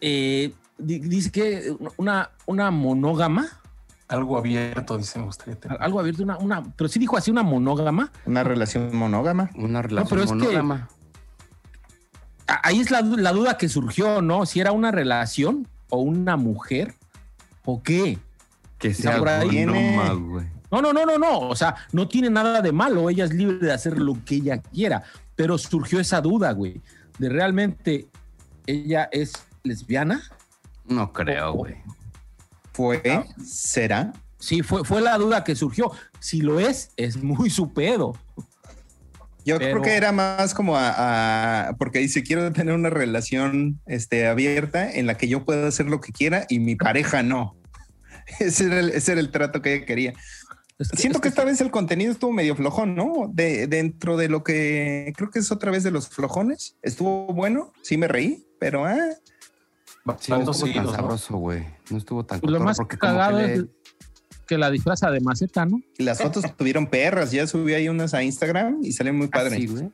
Eh, dice que una, una monógama. Algo abierto, dice, me gustaría tener. Algo abierto, una, una, pero sí dijo así, una monógama. Una relación monógama. Una relación monógama ahí es la, duda que surgió, ¿no? Si era una relación o una mujer o qué. Que sea por ahí No, no, no, no, no. O sea, no tiene nada de malo. Ella es libre de hacer lo que ella quiera. Pero surgió esa duda, güey, de realmente ella es lesbiana No creo, güey. ¿Fue? ¿Será? Sí, fue, fue la duda que surgió. Si lo es, es muy su pedo. Yo creo que era más como a, porque dice quiero tener una relación este, abierta en la que yo pueda hacer lo que quiera y mi pareja no. ese, era el, ese era el trato que ella quería. Siento que, esta vez el contenido estuvo medio flojón, ¿no? De, dentro de lo que creo que es otra vez de los flojones. Estuvo bueno, sí me reí, pero ah. Sí, no estuvo tan sabroso, güey. No estuvo tan Lo más cagado es que la disfraza de maceta, ¿no? Y las fotos tuvieron perras. Ya subí ahí unas a Instagram y salen muy padres. Así, güey.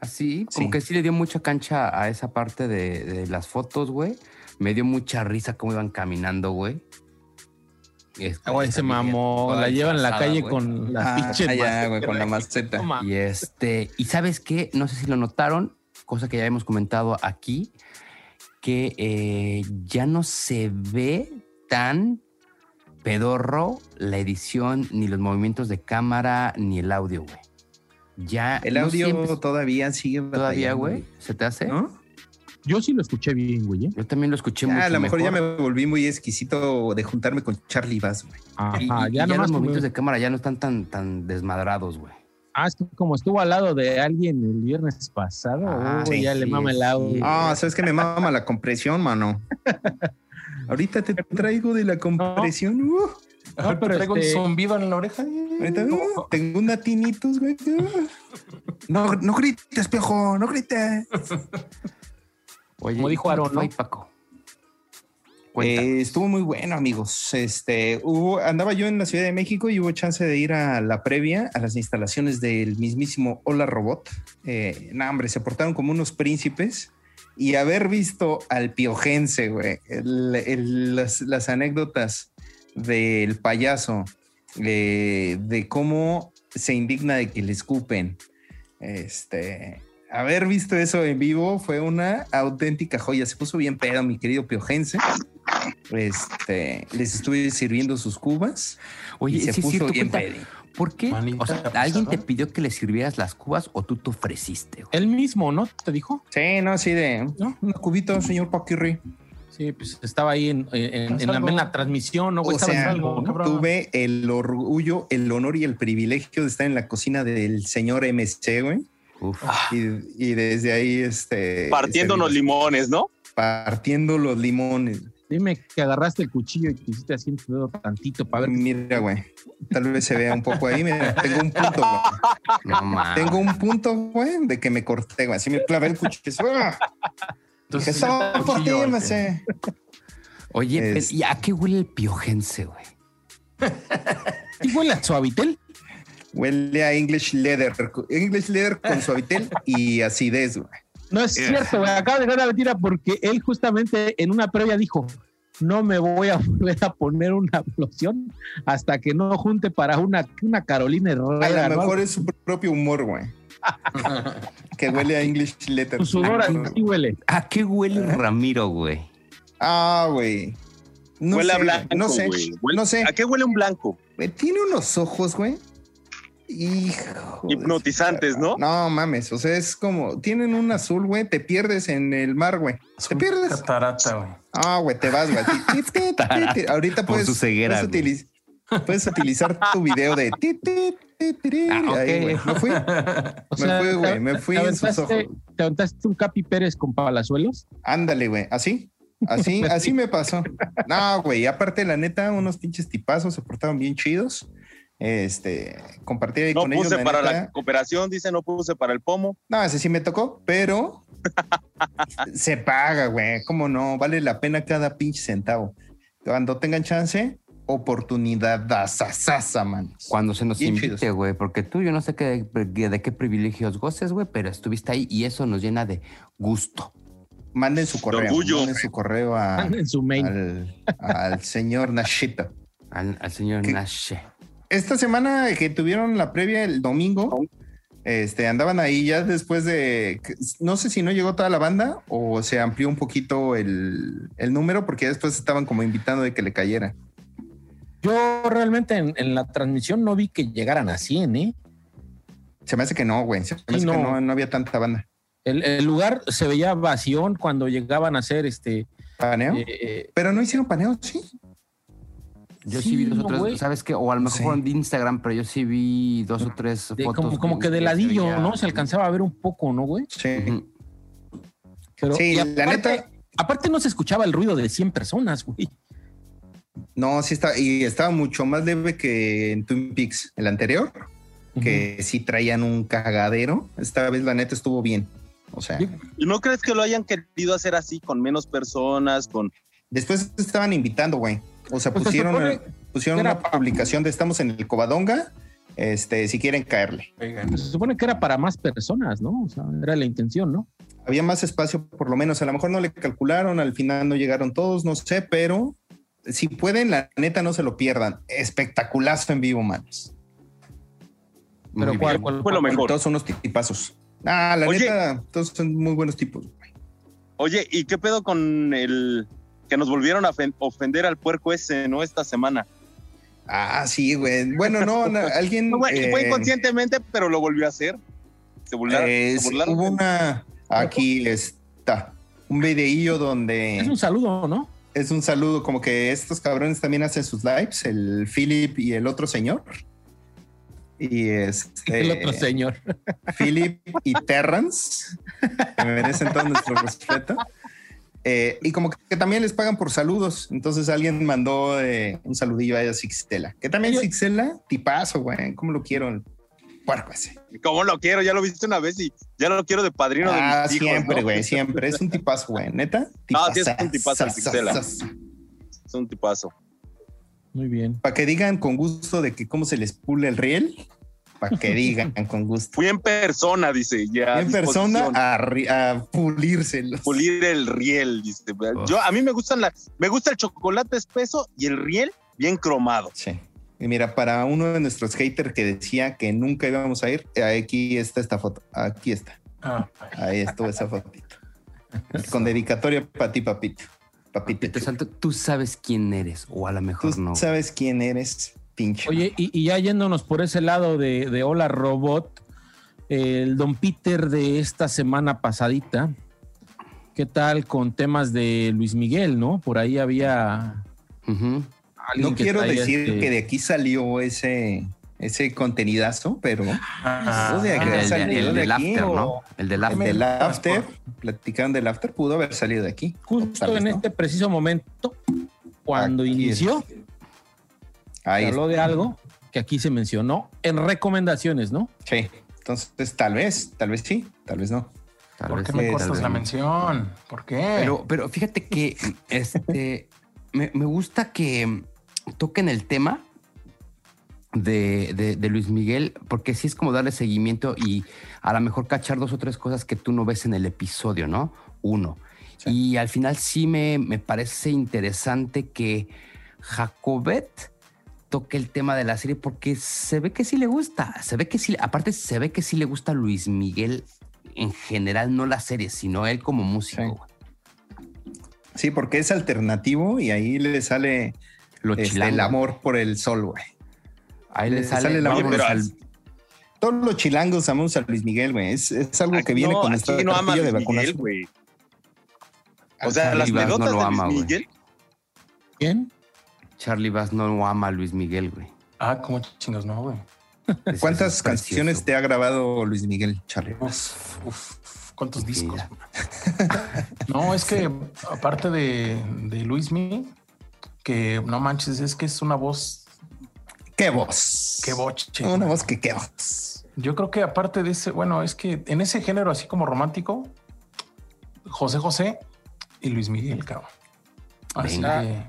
Así, como que sí le dio mucha cancha a esa parte de, de las fotos, güey. Me dio mucha risa cómo iban caminando, güey. Oh, ese mamó, la llevan en la calle con la ah, pinche con la maceta. Y este, y sabes qué, no sé si lo notaron, cosa que ya hemos comentado aquí, que eh, ya no se ve tan pedorro la edición, ni los movimientos de cámara, ni el audio, güey. Ya. El audio todavía sigue. Todavía, güey. ¿Se te hace? ¿No? Yo sí lo escuché bien, güey. ¿eh? Yo también lo escuché mucho A lo mejor, ya me volví muy exquisito de juntarme con Charlie Bass, güey. Ajá, ya, los movimientos de cámara ya no están tan, tan desmadrados, güey. Ah, es que como estuvo al lado de alguien el viernes pasado, ah, ya le mama el audio. Ah, sabes que me mama la compresión, mano. Ahorita te traigo de la compresión. No. Uh. No, pero traigo este... un zumbido en la oreja. Uh, tengo una tinitus, güey. No, no grites, pejo, no grites. Oye, Como dijo Aaron, ¿no? Paco. Eh, estuvo muy bueno, amigos. Este, hubo, andaba yo en la Ciudad de México y hubo chance de ir a la previa, a las instalaciones del mismísimo Hola Robot. Eh, no, hombre, se portaron como unos príncipes y haber visto al piojense, güey, las, anécdotas del payaso, eh, de cómo se indigna de que le escupen, este, haber visto eso en vivo fue una auténtica joya. Se puso bien pedo, mi querido Piojense. Este, les estuve sirviendo sus cubas. Oye, y se puso bien pedo. ¿Por qué? o sea, ¿alguien te pidió que le sirvieras las cubas o tú te ofreciste? Él mismo, ¿no? ¿Te dijo? Sí, no, así de, ¿no? Una cubita, señor Paquirri. Sí, pues estaba ahí en, la, transmisión, ¿no? O sea, tuve el orgullo, el honor y el privilegio de estar en la cocina del señor MC, güey. Y, desde ahí, este. Partiendo los limones, ¿no? Partiendo los limones. Dime que agarraste el cuchillo y quisiste así un tantito para ver. Mira, güey. Tal vez se vea un poco ahí. Mira, tengo un punto, güey. tengo un punto, güey, de que me corté, güey. Así me clavé el cuchillo. Entonces, Oye, ¿y a qué huele el piojense, güey? ¿Y huele a suavitel? Huele a English Leather. English Leather con suavitel y acidez, güey. No es cierto, güey. Acaba de dar la mentira porque él justamente en una previa dijo, no me voy a volver a poner una loción hasta que no junte para una, una Carolina Herrera. A lo mejor es su propio humor, güey. que huele a English Leather. Su sudor así huele. ¿A qué huele Ramiro, güey? Ah, güey. huele a blanco, no sé, no sé. ¿A qué huele un blanco? Tiene unos ojos, güey Hijo Hipnotizantes, ¿no? No mames, o sea, es como, tienen un azul, güey, te pierdes en el mar, güey. Te pierdes. Catarata, güey. Ah, güey, te vas, güey. Ahorita puedes, puedes, puedes, utilizar tu video de ah, Me fui. me fui, güey. Me fui en sus ojos. ¿Te aventaste un Capi Pérez con palazuelos? Ándale, güey. ¿Así? Así, así me pasó. No, güey. Aparte, la neta, unos pinches tipazos se portaron bien chidos. Este, compartí ahí con ellos. No puse para la cooperación, dice, no puse para el pomo. No, ese sí me tocó, pero se paga, güey. ¿Cómo no? Vale la pena cada pinche centavo. Cuando tengan chance, oportunidad sasa, man. Cuando se nos invite, güey, porque tú, yo no sé qué, de qué privilegios goces, güey, pero estuviste ahí y eso nos llena de gusto. Manden su correo. Manden su correo a, su mail. Al, al, señor Nashito. Al, señor Nashe esta semana que tuvieron la previa el domingo, este, andaban ahí ya después de, no sé si no llegó toda la banda o se amplió un poquito el, número porque después estaban como invitando de que le cayera. Yo realmente en, la transmisión no vi que llegaran a 100, ¿eh? Se me hace que no, güey. Se me hace que no, había tanta banda. El, lugar se veía vacío cuando llegaban a ser este ¿Paneo? Eh, pero no hicieron paneo, sí. Yo sí, vi dos o tres, ¿sabes qué? O a lo mejor Sí. fueron de Instagram, pero yo sí vi dos o tres de- fotos. como, como que de ladillo, ¿no? Se alcanzaba a ver un poco, ¿no, güey? Sí. Pero, Sí, y la neta- Aparte no se escuchaba el ruido de 100 personas, güey. No, sí está, y estaba mucho más leve que en Twin Peaks, el anterior, que sí traían un cagadero. Esta vez la neta estuvo bien. O sea, ¿Y no crees que lo hayan querido hacer así, con menos personas, con... después estaban invitando, güey. O sea, Pues se pusieron, supone pusieron que era- una publicación de estamos en el Covadonga, este, si quieren caerle. Pues se supone que era para más personas, ¿no? O sea, era la intención, ¿no? Había más espacio, por lo menos. A lo mejor no le calcularon, al final no llegaron todos, no sé, pero si pueden, la neta no se lo pierdan. Espectaculazo en vivo, manos. Muy Pero ¿cuál, Fue lo mejor. Todos son unos tipazos. Ah, la Oye. neta, todos son muy buenos tipos. güey. Oye, ¿y qué pedo con el que nos volvieron a ofen- ofender al puerco ese, ¿no? Esta semana. Ah, sí, güey. Bueno, no, no, alguien. No, fue eh, inconscientemente, pero lo volvió a hacer. Se burlaron. eh, se sí, burlaron. hubo una. Aquí está. Un videillo donde Es un saludo, ¿no? es un saludo, como que estos cabrones también hacen sus lives, el Philip y el otro señor. Y este. El otro señor. Philip y Terrance, que merecen todo nuestro respeto. Eh, y como que también les pagan por saludos. Entonces alguien mandó eh, un saludillo a Sixtela. Que también. Sixtela, tipazo, güey. ¿Cómo lo quiero? Puerco ese. ¿Cómo lo quiero? Ya lo viste una vez y ya lo quiero de padrino Ah, de mis hijos. siempre, ¿no? güey, siempre. Es un tipazo, güey. Neta. Ah, sí, es un tipazo el Sixtela. Es un tipazo. Muy bien. Para que digan con gusto de que cómo se les pule el riel. Para que digan con gusto. Fui en persona, dice. Ya. en persona a, a pulírselos. Pulir el riel, dice. Yo, a mí me gustan la, me gusta el chocolate espeso y el riel bien cromado. Sí. Y mira, para uno de nuestros haters que decía que nunca íbamos a ir, aquí está esta foto. Aquí está. ah, Ahí estuvo esa fotito. Con dedicatoria para ti, papito. Papito. Papito Santo, tú sabes quién eres, o a lo Tú mejor no. sabes quién eres, pinche. Oye, y, y ya yéndonos por ese lado de, de Hola Robot, el Don Peter de esta semana pasadita, ¿qué tal con temas de Luis Miguel, no? Por ahí había no quiero decir este- que de aquí salió ese, ese contenidazo, pero ah, de El, el de del aquí, after, o- ¿no? El del el after. del after, platicaron del after, pudo haber salido de aquí. Justo en ¿no? este preciso momento, cuando Aquí inició, Ahí se habló de algo que aquí se mencionó en recomendaciones, ¿no? Sí. Entonces, tal vez, tal vez sí, tal vez no. Tal ¿Por vez qué sí, me cortas la mención? ¿Por qué? Pero, pero fíjate que este me, me gusta que toquen el tema de, de- de Luis Miguel, porque sí es como darle seguimiento y a lo mejor cachar dos o tres cosas que tú no ves en el episodio, ¿no? Uno. Sí. Y al final sí me, me parece interesante que Jacobet toque el tema de la serie porque se ve que sí le gusta, se ve que sí, aparte se ve que sí le gusta a Luis Miguel en general, no la serie, sino él como músico. Sí. güey. Sí, porque es alternativo y ahí le sale Lo este, el amor por el sol, güey. Ahí le le sale, sale el amor, vámonos pero- al- Todos los chilangos amamos a Luis Miguel, güey. Es, es algo que viene no, con esta no ama a de Miguel, vacunación. güey. O sea, las pelotas no lo de ama, Luis güey. Miguel. ¿Quién? Charlie Bass no ama a Luis Miguel, güey. ah, como chingos, no, güey. Es- ¿Cuántas es canciones precioso. te ha grabado Luis Miguel, Charlie? Uf, uf, ¿cuántos Sí, discos? No, es que aparte de, de Luis Mi, que no manches, es que es una voz, ¡Qué voz! qué boche. Una voz que qué voz. Yo creo que aparte de ese, bueno, es que en ese género así como romántico, José José y Luis Miguel, cabrón. Así Venga. que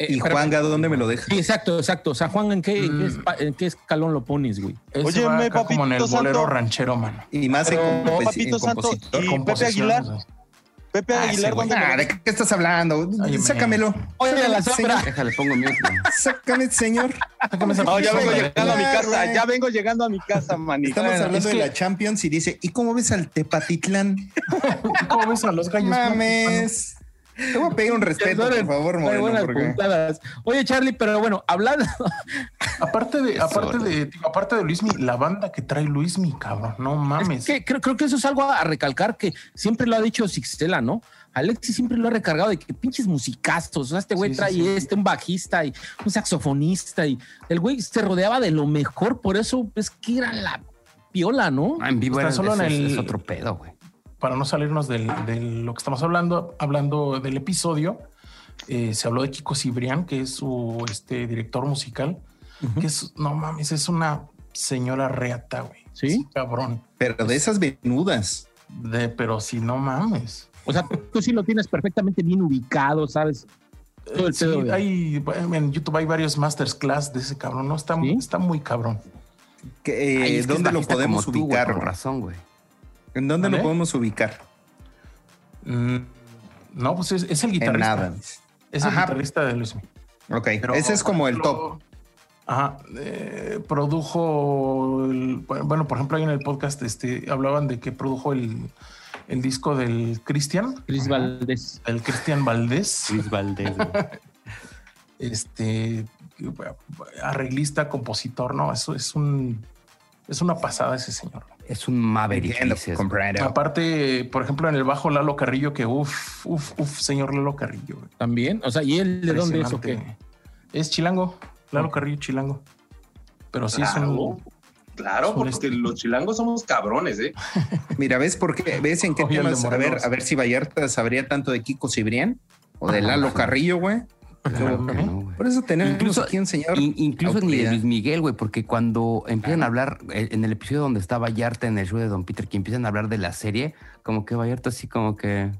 Eh, ¿Y. Juanga dónde me lo deja? Sí, exacto, exacto. O sea, Juan, ¿en qué, en qué Mm. espa- en qué escalón lo pones, güey? Oye, me, acá como en el papito bolero santo. ranchero, mano. Y más en, Pero, papito en santo, compositor. ¿Y Pepe Aguilar? Pepe Ah, Aguilar, güey. ¿dónde Ah, ¿de qué estás hablando? Óyeme. Sácamelo. Oye, la Sácame, sombra. señor. Déjale, pongo mute. güey. Sácame, señor. Sácame esa No, ya vengo llegando a mi casa, ya vengo llegando a mi casa, manito. Estamos Bueno, hablando es de que- la Champions y dice, ¿y cómo ves al Tepatitlán? ¿Cómo ves a los gallos? Mames. Te voy a pedir un respeto, por favor, Moreno. buenas porque- puntadas. Oye, Charlie, pero bueno, hablando. Aparte de, aparte de, aparte de Luismi, la banda que trae Luismi, cabrón, no mames. Es que creo, creo que eso es algo a recalcar que siempre lo ha dicho Sixtela, ¿no? Alexis siempre lo ha recargado de que pinches musicazos. O sea, este güey trae este, un bajista y un saxofonista. Y el güey se rodeaba de lo mejor. Por eso es que era la piola, ¿no? Ah, en vivo era, solo en el, es otro pedo, güey. Para no salirnos de lo que estamos hablando, hablando del episodio, eh, se habló de Kiko Cibrián, que es su este, director musical, que es, no mames, es una señora reata, güey. ¿Sí? cabrón. Pero de esas venudas. De, pero si no mames. O sea, tú sí lo tienes perfectamente bien ubicado, ¿sabes? sí, hay, en YouTube hay varios masterclass de ese cabrón, ¿no? Está, está muy cabrón. Eh, ¿Dónde lo podemos ubicar? razón, güey. ¿En dónde lo podemos ubicar? Mm, no, pues es, el guitarrista. nada. Es el guitarrista de Luis Ok, ese es como el top. Ajá. Eh, produjo, bueno, por ejemplo, ahí en el podcast este, hablaban de que produjo el, el disco del Cristian. Cris Valdés. El Cristian Valdés. Cris Valdés. este arreglista, compositor, ¿no? Eso es un es una pasada ese señor. Es un maverick. Aparte, por ejemplo, en el bajo Lalo Carrillo, que uff, uff, uff, señor Lalo Carrillo. También, o sea, ¿y él de dónde es o qué? Es chilango, Lalo Carrillo chilango. Pero sí es un Claro, porque los chilangos somos cabrones, ¿eh? Mira, ¿ves por qué? ¿Ves en qué temas? A ver, a ver si Vallarta sabría tanto de Kiko Cibrián o de Lalo Carrillo, güey. Por eso tenemos incluso, aquí enseñar. incluso ni de Luis Miguel, güey, porque cuando empiezan a hablar, eh, en el episodio donde está Vallarta en el show de Don Peter, que empiezan a hablar de la serie, como que Vallarta así como que.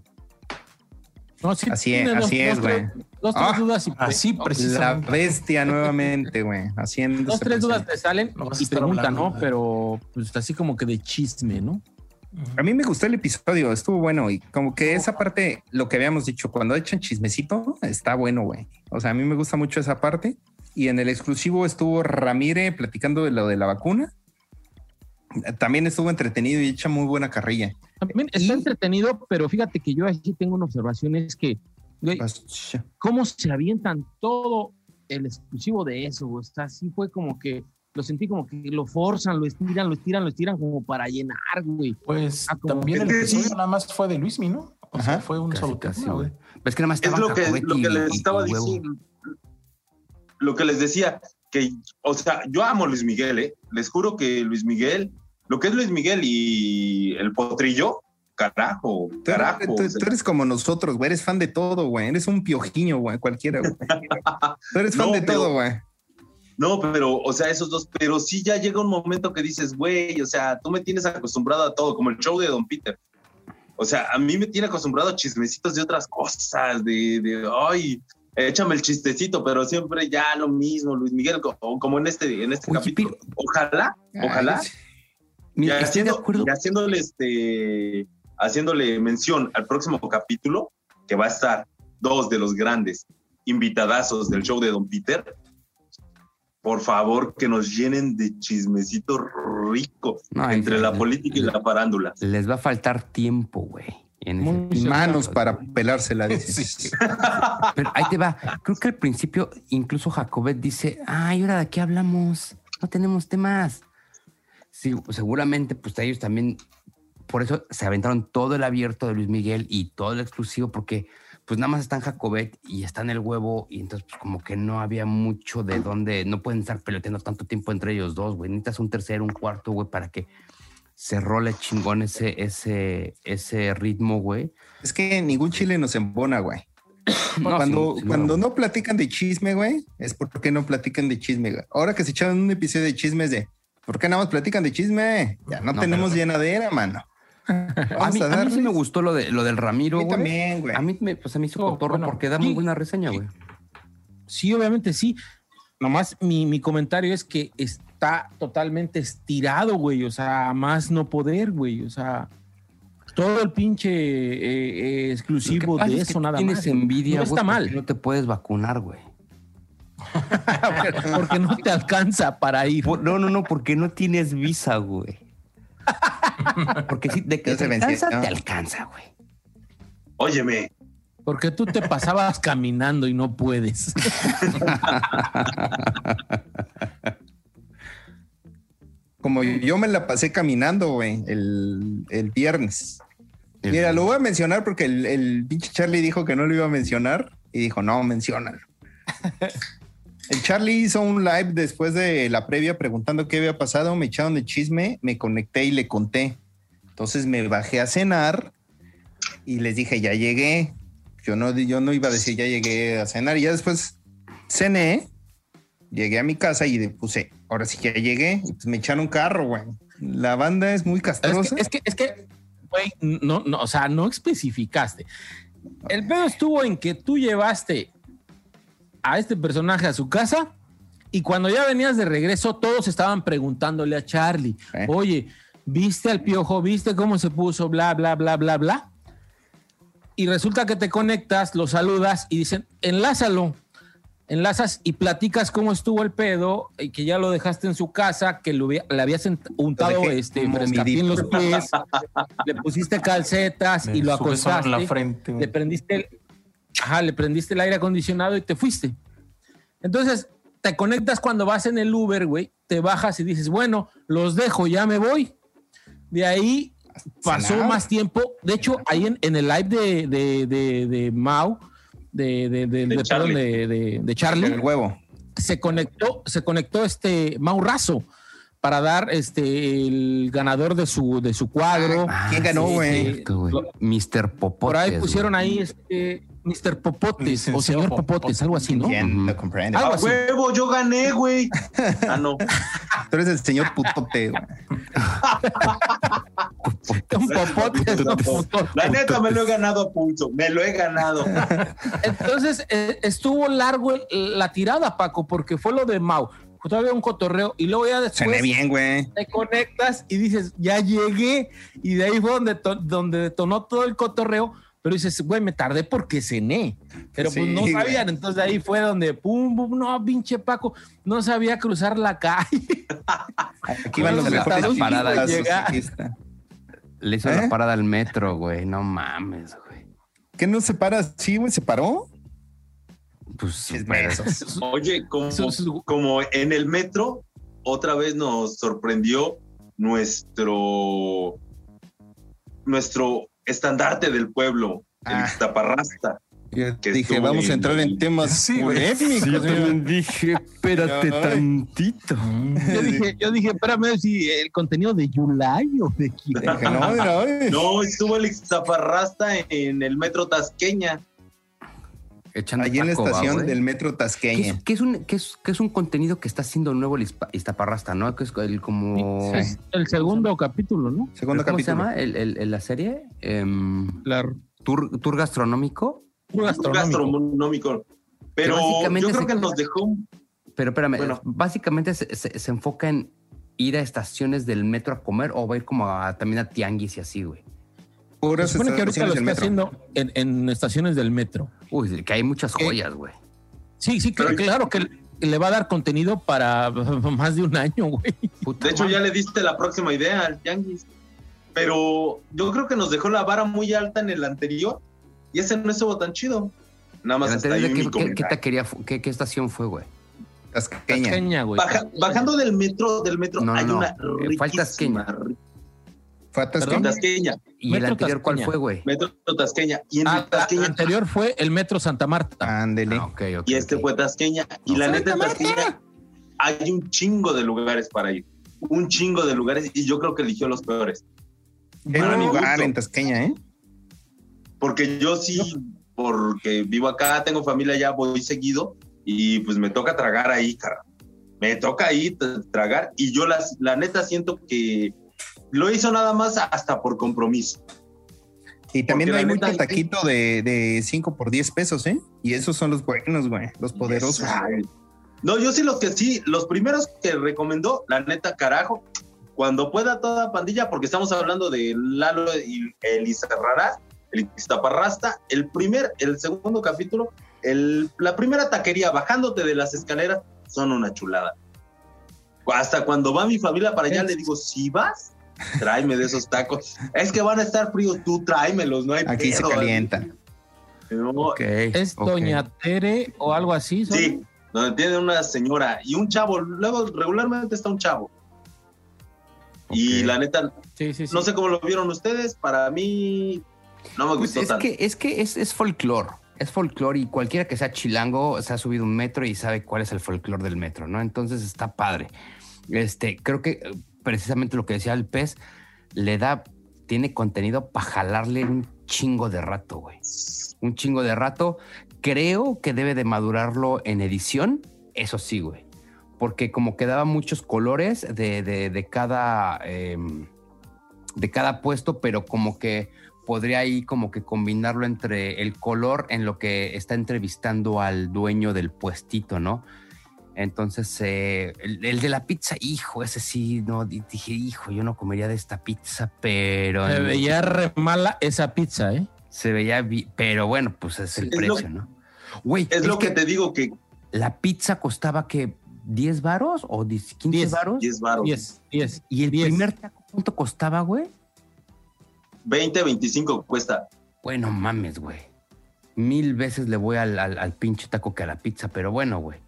No, sí, así es, así es, güey. Dos, tres ah, dudas y así precisamente. La bestia nuevamente, güey. Haciendo. Dos, tres dudas te salen y preguntan, ¿no? Pero pues así como que de chisme, ¿no? A mí me gustó el episodio, estuvo bueno y como que esa parte, lo que habíamos dicho, cuando echan chismecito, está bueno, güey. O sea, a mí me gusta mucho esa parte. Y en el exclusivo estuvo Ramírez platicando de lo de la vacuna. También estuvo entretenido y echa muy buena carrilla. También está entretenido, pero fíjate que yo aquí tengo una observación, es que, güey, cómo se avientan todo el exclusivo de eso, o sea, sí fue como que lo sentí como que lo forzan, lo estiran, lo estiran, lo estiran como para llenar, güey. Pues ah, también el episodio nada más fue de Luismi, ¿no? O sea, fue un solo casi, güey. Es que nada más es lo que, lo que les estaba diciendo. Lo que les decía, que, o sea, yo amo a Luis Miguel, ¿eh? Les juro que Luis Miguel, lo que es Luis Miguel y el potrillo, carajo, carajo. Tú, eres como nosotros, güey, eres fan de todo, güey. Eres un piojiño, güey, cualquiera, güey. tú eres fan de todo, güey. No, pero, o sea, esos dos, pero sí ya llega un momento que dices, güey, o sea, tú me tienes acostumbrado a todo, como el show de Don Peter. O sea, a mí me tiene acostumbrado a chismecitos de otras cosas, de, de ay, échame el chistecito, pero siempre ya lo mismo, Luis Miguel, como en este, en este capítulo. Ojalá, ojalá. y, haciéndole, este, haciéndole mención al próximo capítulo, que va a estar dos de los grandes invitadazos del show de Don Peter, por favor, que nos llenen de chismecito rico entre la política y la farándula. Les va a faltar tiempo, güey. Y manos para pelársela. Dices. Pero ahí te va. Creo que al principio incluso Jacobet dice, ay, ahora de qué hablamos. No tenemos temas. Sí, seguramente pues ellos también, por eso se aventaron todo el abierto de Luis Miguel y todo el exclusivo, porque pues nada más están Jacobet y están el huevo y entonces pues como que no había mucho de dónde, no pueden estar peloteando tanto tiempo entre ellos dos, güey. Necesitas un tercero, un cuarto, güey, para que se role chingón ese, ese, ese ritmo, güey. Es que ningún chile nos embona, güey. cuando, cuando no platican de chisme, güey, es porque no platican de chisme, güey. Ahora que se echaron un episodio de chismes de ¿por qué nada más platican de chisme? Ya no, tenemos llenadera, mano a, mí, a, mí, sí me gustó lo, de, lo del Ramiro. A mí también, güey. A mí me, pues, me hizo cotorro porque da muy buena reseña, güey. Sí, obviamente sí. Nomás mi, mi comentario es que está totalmente estirado, güey. O sea, más no poder, güey. O sea, todo el pinche eh, eh, exclusivo de eso, nada tienes más. Tienes envidia, no está mal. No te puedes vacunar, güey. porque no te alcanza para ir. No, no, no, porque no tienes visa, güey. Porque si de que te alcanza, te alcanza, güey. Óyeme. Porque tú te pasabas caminando y no puedes. Como yo me la pasé caminando, güey, el, viernes. Mira, lo voy a mencionar porque el, el pinche Charlie dijo que no lo iba a mencionar y dijo, no, menciónalo. El Charlie hizo un live después de la previa preguntando qué había pasado, me echaron de chisme, me conecté y le conté. Entonces me bajé a cenar y les dije, ya llegué. Yo no, yo no iba a decir, ya llegué a cenar y ya después cené, llegué a mi casa y puse, ahora sí que ya llegué, y pues me echaron un carro, güey. La banda es muy castrosa. Es que, es que, güey, no, no, o sea, no especificaste. El pedo estuvo en que tú llevaste a este personaje a su casa y cuando ya venías de regreso, todos estaban preguntándole a Charlie, eh. oye, ¿viste al piojo? ¿Viste cómo se puso? Bla, bla, bla, bla, bla. Y resulta que te conectas, lo saludas y dicen, enlázalo enlazas y platicas cómo estuvo el pedo, y que ya lo dejaste en su casa, que le habías untado este en los pies, le pusiste calcetas y lo acostaste. La frente, le prendiste el, ajá, le prendiste el aire acondicionado y te fuiste. Entonces, te conectas cuando vas en el Uber, güey, te bajas y dices, bueno, los dejo, ya me voy. De ahí pasó más tiempo. De hecho, ahí en, el live de, de, de, de Mau, de, de, de, de Charlie, de, Charlie el huevo. Se conectó, se conectó este Maurrazo para dar este el ganador de su de su cuadro. Ah, ¿Quién ganó, güey? Mr. Popotes. Por ahí pusieron ahí este Mr. Popotes o señor Popotes, algo así, ¿no? ¿Quién lo comprende? ¡A huevo! Yo gané, güey. ah, no. Tú eres el señor Putote. Un Popotes, no, La neta me lo he ganado a punto. Me lo he ganado. Entonces, eh, estuvo largo la tirada, Paco, porque fue lo de Mau todavía un cotorreo y luego ya después bien, güey. te conectas y dices, ya llegué y de ahí fue donde, donde detonó todo el cotorreo pero dices, güey, me tardé porque cené. Pero pues no sabían. Entonces ahí fue donde, pum, pum, no, pinche Paco, no sabía cruzar la calle. Aquí van los de la parada. Le hizo la ¿Eh? parada al metro, güey. No mames, güey. ¿Qué no se para así, güey? ¿Se paró? Pues Oye, como, como en el metro, otra vez nos sorprendió nuestro nuestro estandarte del pueblo, el ah. Taparrasta. dije, vamos a entrar en temas sí, polémicos. dije, espérate tantito. Yo dije, yo dije, espérame si el contenido de Yulay o de quién. no, no, estuvo el Taparrasta en el metro Tasqueña. Echando Allí en la estación del metro Tasqueña. ¿Qué es, un, es, es un contenido que está haciendo nuevo el Iztaparrasta, ¿no? Que es el como... el segundo capítulo, ¿no? Segundo ¿Cómo se llama el, la serie? Em, tour, tour, gastronómico. Tour gastronómico. Pero yo creo que nos dejó... Pero espérame, básicamente se, se, enfoca en ir a estaciones del metro a comer o va a ir como también a tianguis y así, güey. Se supone que ahorita lo está haciendo en, estaciones del metro. Uy, que hay muchas eh, joyas, güey. Sí, sí, claro, que le va a dar contenido para más de un año, güey. De hecho, ya le diste la próxima idea al Yanguis. Pero yo creo que nos dejó la vara muy alta en el anterior y ese no estuvo tan chido. Nada más hasta ahí qué, qué, taquería, qué, qué estación fue, güey? Tasqueña. güey. bajando del metro, del metro hay una riquísima, Falta Tasqueña. Fue Tasqueña. ¿Y el anterior cuál fue, güey? Metro Tasqueña. Y en ah, Tasqueña. El anterior fue el Metro Santa Marta. Ándele. Ah, y este fue Tasqueña. Y la neta, en Tasqueña hay un chingo de lugares para ir. Un chingo de lugares. Y yo creo que eligió los peores. Es un lugar en Tasqueña, ¿eh? Porque yo sí, porque vivo acá, tengo familia allá, voy seguido. Y pues me toca tragar ahí, cara. Me toca ahí tragar. Y yo las, la neta siento que lo hizo nada más hasta por compromiso. Y también hay mucho taquito de 5 por 10 pesos, ¿eh? Y esos son los buenos, güey, los poderosos. No, yo sí los que sí, los primeros que recomendó, la neta, carajo, cuando pueda toda pandilla, porque estamos hablando de Lalo y el el Iztaparrasta, el primer, el segundo capítulo, el, la primera taquería, bajándote de las escaleras, son una chulada. Hasta cuando va mi familia para allá, le digo, si vas, tráeme de esos tacos. Es que van a estar fríos, tú tráemelos, no hay Aquí se calientan. ¿Es Doña Tere o algo así? Sí, donde tiene una señora y un chavo. Luego, regularmente está un chavo. Y la neta, no sé cómo lo vieron ustedes. Para mí, No me pues gustó es Que, es que es, es folclore. Es folclore y cualquiera que sea chilango se ha subido un metro y sabe cuál es el folclore del metro, ¿no? Entonces está padre. Este, creo que precisamente lo que decía el pez le da, tiene contenido para jalarle un chingo de rato, güey. Un chingo de rato. Creo que debe de madurarlo en edición, eso sí, güey. Porque como quedaba muchos colores de, de, cada, em, de cada puesto, pero como que podría ahí como que combinarlo entre el color en lo que está entrevistando al dueño del puestito, ¿no? Entonces, eh, el, de la pizza, hijo, ese sí, no, dije, hijo, yo no comería de esta pizza, pero... Se veía re mala esa pizza, ¿eh? Se veía, pero bueno, pues es el precio, ¿no? Güey, es, lo que, te digo que... La pizza costaba que 10 varos o 15 varos. 10 varos. 10, 10. ¿Y el primer taco cuánto costaba, güey? 20, 25 cuesta. Bueno, mames, güey. Mil veces le voy al, al, pinche taco que a la pizza, pero bueno, güey.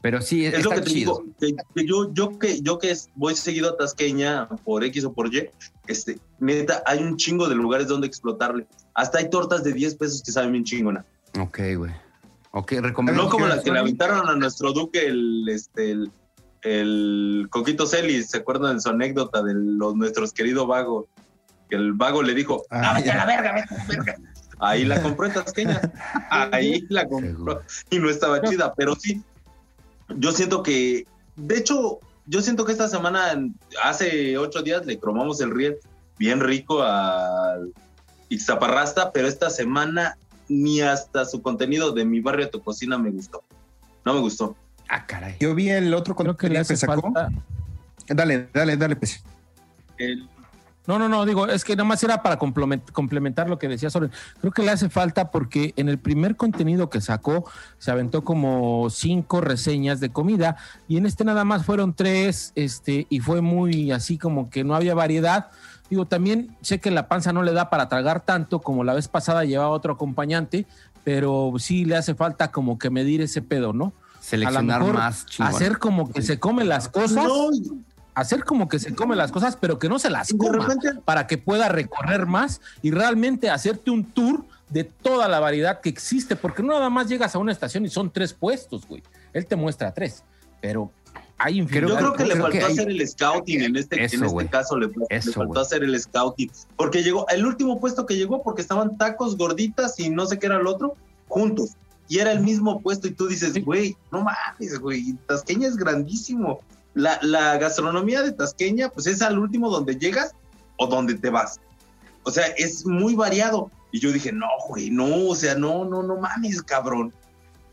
Pero sí, es lo que te digo. yo, yo, que, yo que voy seguido a Tasqueña por X o por Y, este, neta, hay un chingo de lugares donde explotarle. Hasta hay tortas de 10 pesos que saben bien chingona. Ok, güey. Ok, recomiendo. No como las que le aventaron a nuestro duque el, este, el, el Coquito Celis, ¿se acuerdan de su anécdota de los nuestros queridos vagos? que el vago le dijo, ah, vete a la verga, vete a la verga. Ahí la compró en Tasqueña. Ahí la compró. Y no estaba chida, pero sí. Yo siento que, de hecho, yo siento que esta semana, hace ocho días, le cromamos el riel bien rico al Ixtaparrasta, pero esta semana ni hasta su contenido de mi barrio de tu cocina me gustó. No me gustó. Ah, caray. Yo vi el otro contenido que le sacó. Dale, dale, dale, pues. El no, no, no, digo, es que nada más era para complementar lo que decía sobre. Creo que le hace falta porque en el primer contenido que sacó se aventó como cinco reseñas de comida y en este nada más fueron tres, este, y fue muy así como que no había variedad. Digo, también sé que la panza no le da para tragar tanto como la vez pasada llevaba otro acompañante, pero sí le hace falta como que medir ese pedo, ¿no? Seleccionar más Hacer como que se come las cosas hacer como que se come las cosas, pero que no se las coma, para que pueda recorrer más y realmente hacerte un tour de toda la variedad que existe, porque no nada más llegas a una estación y son tres puestos, güey. Él te muestra tres, pero hay infinidad. Yo creo que le faltó hacer el scouting en este, en este caso, le, faltó hacer el scouting, porque llegó, el último puesto que llegó, porque estaban tacos, gorditas y no sé qué era el otro, juntos. Y era el mismo puesto y tú dices, güey, no mames, güey, Tasqueña es grandísimo la, gastronomía de Tasqueña, pues es al último donde llegas o donde te vas. O sea, es muy variado. Y yo dije, no, güey, no, o sea, no, no, no mames, cabrón.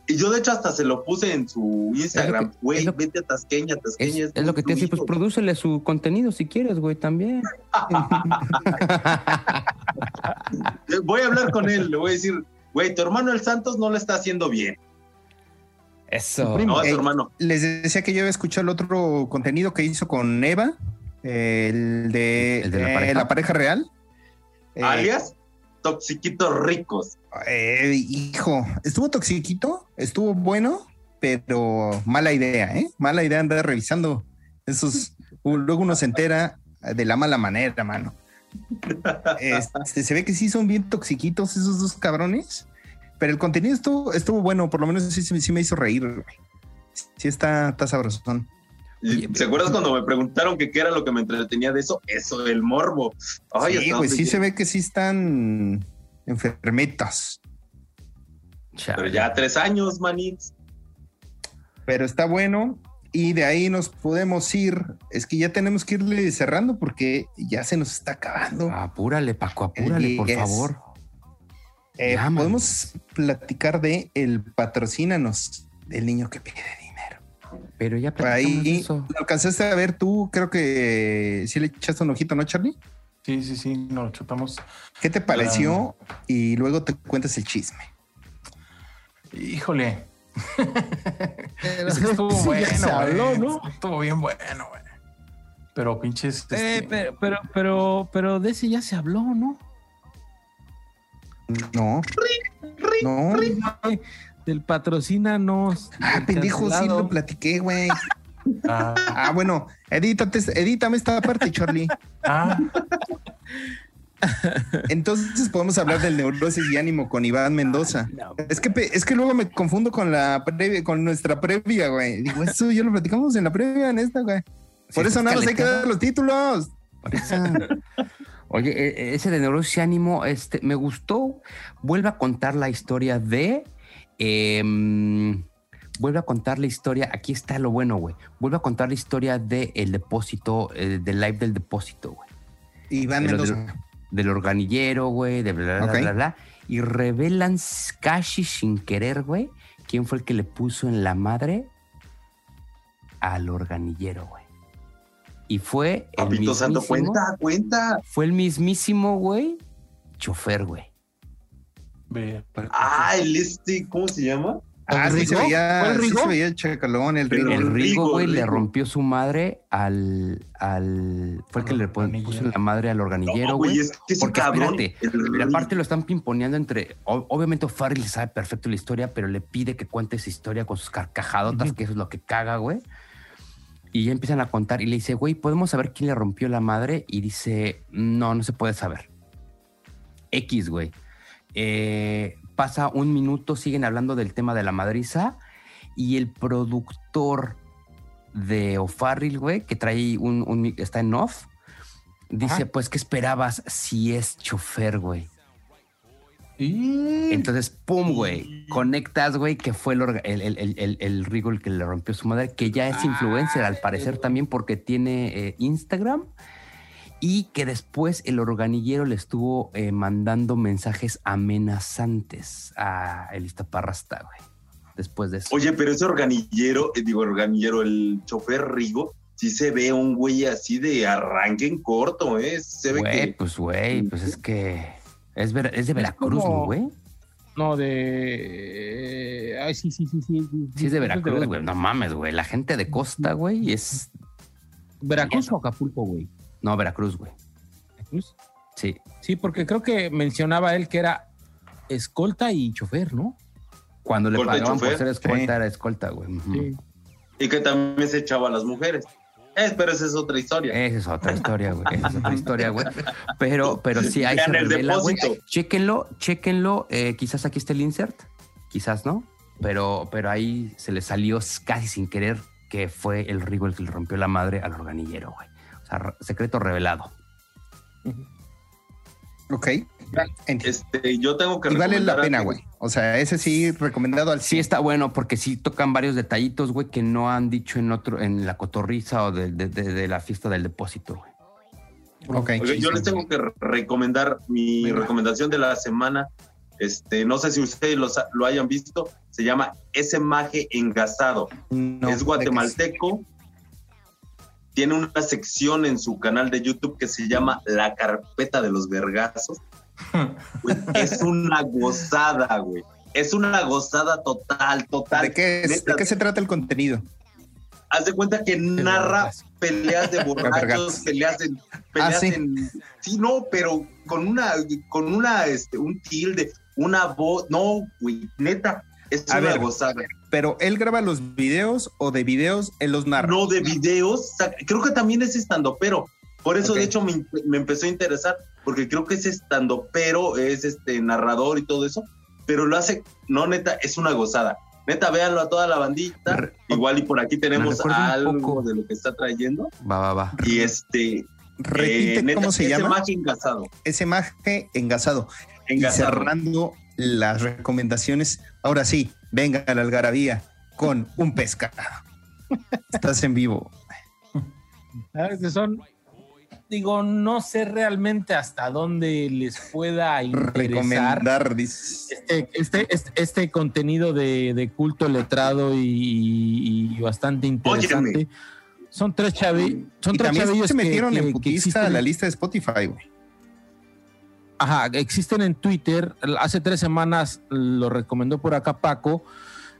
Y yo, de hecho, hasta se lo puse en su Instagram, güey, vete a Tasqueña, Tasqueña. Es, lo que te dice, pues prodúcele su contenido si quieres, güey, también. voy a hablar con él, le voy a decir, güey, tu hermano el Santos no lo está haciendo bien. Eso. No, hermano. Les decía que yo había escuchado el otro contenido que hizo con Eva, el de, la, pareja. real. Eh, Alias Toxiquitos Ricos. Eh, hijo, estuvo toxiquito, estuvo bueno, pero mala idea, ¿eh? Mala idea andar revisando esos. luego uno se entera de la mala manera, mano. Este, se ve que sí son bien toxiquitos esos dos cabrones. Pero el contenido estuvo, estuvo bueno, por lo menos sí, sí me hizo reír. Sí está, está sabrosón. ¿Se acuerdas cuando me preguntaron que qué era lo que me entretenía de eso? Eso del morbo. sí, pues sí se ve que sí están enfermetas. Pero ya tres años, manix. Pero está bueno. Y de ahí nos podemos ir. Es que ya tenemos que irle cerrando porque ya se nos está acabando. Apúrale, Paco, apúrale, por favor. Eh, podemos platicar de el patrocínanos del niño que pide dinero. Pero ya ahí eso. lo alcanzaste a ver tú, creo que sí le echaste un ojito, ¿no, Charlie? Sí, sí, sí, nos chutamos. ¿Qué te pareció? Y luego te cuentas el chisme. Híjole. estuvo bueno, ¿no? Estuvo bien bueno, güey. Pero pinches. Eh, este, pero, pero, pero, pero de ese ya se habló, ¿no? No. no. Del patrocínanos. Ah, pendejo, sí lo platiqué, güey. Ah. ah. bueno, edítate, edítame esta parte, Charlie. Ah. Entonces podemos hablar del neurosis y ánimo con Iván Mendoza. es que es que luego me confundo con la previa, con nuestra previa, güey. Digo, eso ya lo platicamos en la previa, en esta, güey. Por eso nada más hay que dar los títulos. Oye, e, e, ese de neurosis y ánimo, este, me gustó. Vuelve a contar la historia de. Em, vuelve a contar la historia. Aquí está lo bueno, güey. Vuelve a contar la historia del el depósito, eh, del live del depósito, güey. Iván Mendoza del organillero, güey, de bla, bla, bla, bla, Y revelan casi sin querer, güey, quién fue el que le puso en la madre al organillero, güey. Y fue el Papito Santo, cuenta, cuenta. Fue el mismísimo, güey, chofer, güey. Ah, el este, ¿cómo se llama? Ah, sí se veía, el Rigo? el chacalón, el Rigo. El Rigo, güey, le rompió su madre al, al fue el que le puso la madre al organillero, güey. es que porque cabrón, espérate, aparte lo están pimponeando entre, obviamente Farrell sabe perfecto la historia, pero le pide que cuente esa historia con sus carcajadotas, que eso es lo que caga, güey. Y ya empiezan a contar y le dice, güey, ¿podemos saber quién le rompió la madre? Y dice, no, no se puede saber. X, güey. Eh, pasa un minuto, siguen hablando del tema de la madriza y el productor de O'Farrill, güey, que trae un, está en off, dice, pues, ¿qué esperabas si es chofer, güey? Entonces, pum, güey, conectas, güey, que fue el, el, el, que le rompió su madre, que ya es influencer al parecer también porque tiene eh, Instagram y que después el organillero le estuvo eh, mandando mensajes amenazantes a el Iztaparrasta, güey. Después de eso. Oye, pero ese organillero, eh, digo, organillero, el chofer Rigo, sí se ve un güey así de arranque en corto, ¿eh? Se ve güey, pues güey, pues es que es, es de Veracruz, güey? No, de. Ay, sí, sí, sí, sí. Sí, es de Veracruz, güey. No mames, güey. La gente de costa, güey, es. ¿Veracruz o Acapulco, güey? No, Veracruz, güey. ¿Veracruz? Sí. Sí, porque creo que mencionaba él que era escolta y chofer, ¿no? Cuando le pagaban por ser escolta, era escolta, güey. Sí. Y que también se echaba a las mujeres. Eh, pero esa es otra historia. Esa es otra historia, güey. Esa es otra historia, güey. Pero, pero sí, hay se revela, güey. Chéquenlo, chéquenlo. Eh, quizás aquí esté el insert. Quizás no. Pero, pero ahí se le salió casi sin querer que fue el Rigo el que le rompió la madre al organillero, güey. O sea, secreto revelado. Ok. Este, yo tengo que. Y vale la pena, güey. O sea, ese sí recomendado al. Sí, está bueno porque sí tocan varios detallitos, güey, que no han dicho en otro, en la cotorriza o de, la fiesta del depósito, güey. Okay, yo les tengo que recomendar mi recomendación de la semana. Este, no sé si ustedes lo, hayan visto. Se llama Ese Maje Engasado. es guatemalteco tiene una sección en su canal de YouTube que se llama La Carpeta de los Vergazos. Es una gozada, güey. Es una gozada total, total. ¿De qué, ¿De qué se trata el contenido? Haz de cuenta que narra peleas de borrachos, peleas en, peleas ah, en, sí, no, pero con una, con una, este, un tilde, una voz, no, güey, neta, es una gozada pero él graba los videos o de videos él los narra. No, de videos, creo que también es estando, pero por eso de hecho me, empezó a interesar, porque creo que es estando, pero es este narrador y todo eso, pero lo hace, no neta, es una gozada. Neta, véanlo a toda la bandita. Igual y por aquí tenemos algo de lo que está trayendo. Va, va, va. Y este. Repite eh, cómo se llama. Ese maje engasado. Ese maje engasado. engasado. Y cerrando las recomendaciones. Ahora sí, venga a la algarabía con un pescado. Estás en vivo. Son, digo, no sé realmente hasta dónde les pueda interesar este, este, este, este, contenido de, culto letrado y, bastante interesante. Son tres chavillos. Son tres chavillos se metieron en putista a la lista de Spotify, Ajá, existen en Twitter. Hace tres semanas lo recomendó por acá Paco.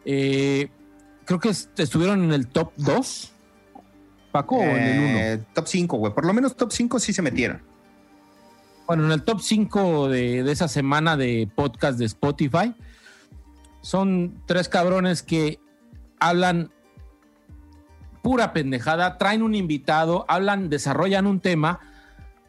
Eh, creo que estuvieron en el top 2. Paco, o en el 1? Eh, top 5, güey. Por lo menos top 5 sí se metieron. Bueno, en el top 5 de, de esa semana de podcast de Spotify, son tres cabrones que hablan pura pendejada, traen un invitado, hablan, desarrollan un tema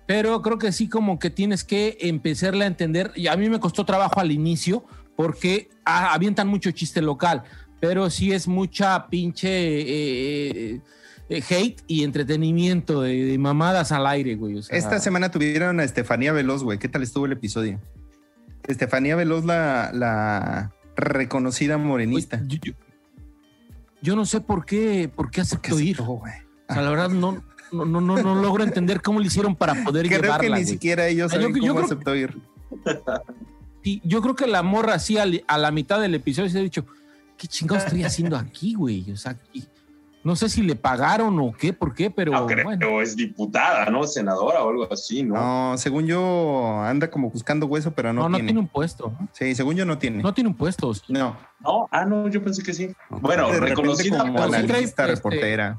Pero creo que sí, como que tienes que empezarla a entender. Y a mí me costó trabajo al inicio porque ah, avientan mucho chiste local, pero sí es mucha pinche eh, eh, hate y entretenimiento de, mamadas al aire, güey. Esta semana tuvieron a Estefanía Veloz, güey. ¿Qué tal estuvo el episodio? Estefanía Veloz, la, reconocida morenista. yo, no sé por qué, por qué aceptó ir. O sea, la verdad no, no, no, no, logro entender cómo le hicieron para poder creo llevarla. Creo que ni siquiera ellos saben cómo aceptó ir. Y yo creo que la morra así a, la mitad del episodio se ha dicho, ¿qué chingados estoy haciendo aquí, güey? O sea, no sé si le pagaron o qué, por qué, pero. No, creo, es diputada, ¿no? Senadora o algo así, ¿no? No, según yo, anda como buscando hueso, pero no, no tiene. No, tiene un puesto. Sí, según yo no tiene. No tiene un puesto. No. No, ah, no, yo pensé que sí. Bueno, reconocida como analista, este, reportera.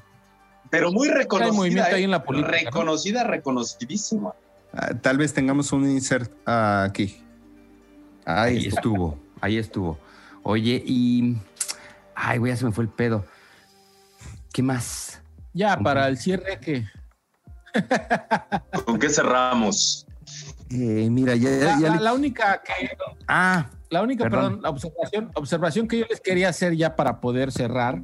Pero muy reconocida. ahí en la política, reconocida, reconocidísima. Ah, tal vez tengamos un insert aquí. Ahí, estuvo, ahí estuvo. Oye, y. Ay, güey, ya se me fue el pedo. ¿Qué más? Ya, para el cierre, ¿qué? ¿Con qué cerramos? Eh, mira, ya, la, única que. Ah. La única, perdón, observación, observación que yo les quería hacer ya para poder cerrar.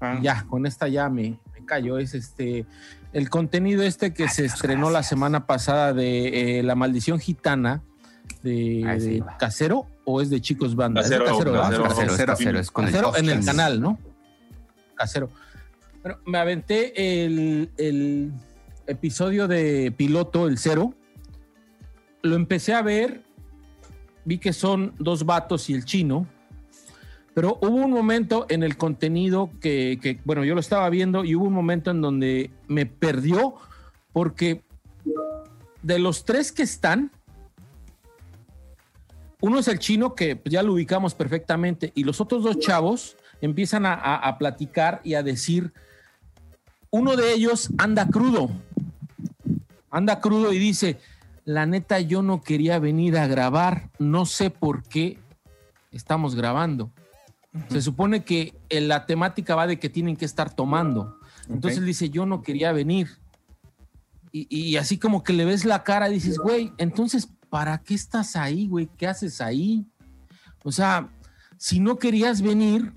Ah. Ya, con esta ya me, me callo. Es este. El contenido este que se estrenó la semana pasada de eh, La Maldición Gitana de, Casero o es de Chicos Banda? Casero, casero, casero, es con casero en el canal, ¿no? Casero. Bueno, me aventé el, episodio de piloto, el cero. Lo empecé a ver, vi que son dos vatos y el chino, pero hubo un momento en el contenido que, que, bueno, yo lo estaba viendo y hubo un momento en donde me perdió porque de los tres que están, uno es el chino, que ya lo ubicamos perfectamente, y los otros dos chavos empiezan a, platicar y a decir, uno de ellos anda crudo, anda crudo y dice, la neta yo no quería venir a grabar, no sé por qué estamos grabando. Se supone que la temática va de que tienen que estar tomando. Entonces dice, yo no quería venir. Y, y, así como que le ves la cara y dices, güey, entonces, ¿para qué estás ahí, güey? ¿Qué haces ahí? O sea, si no querías venir,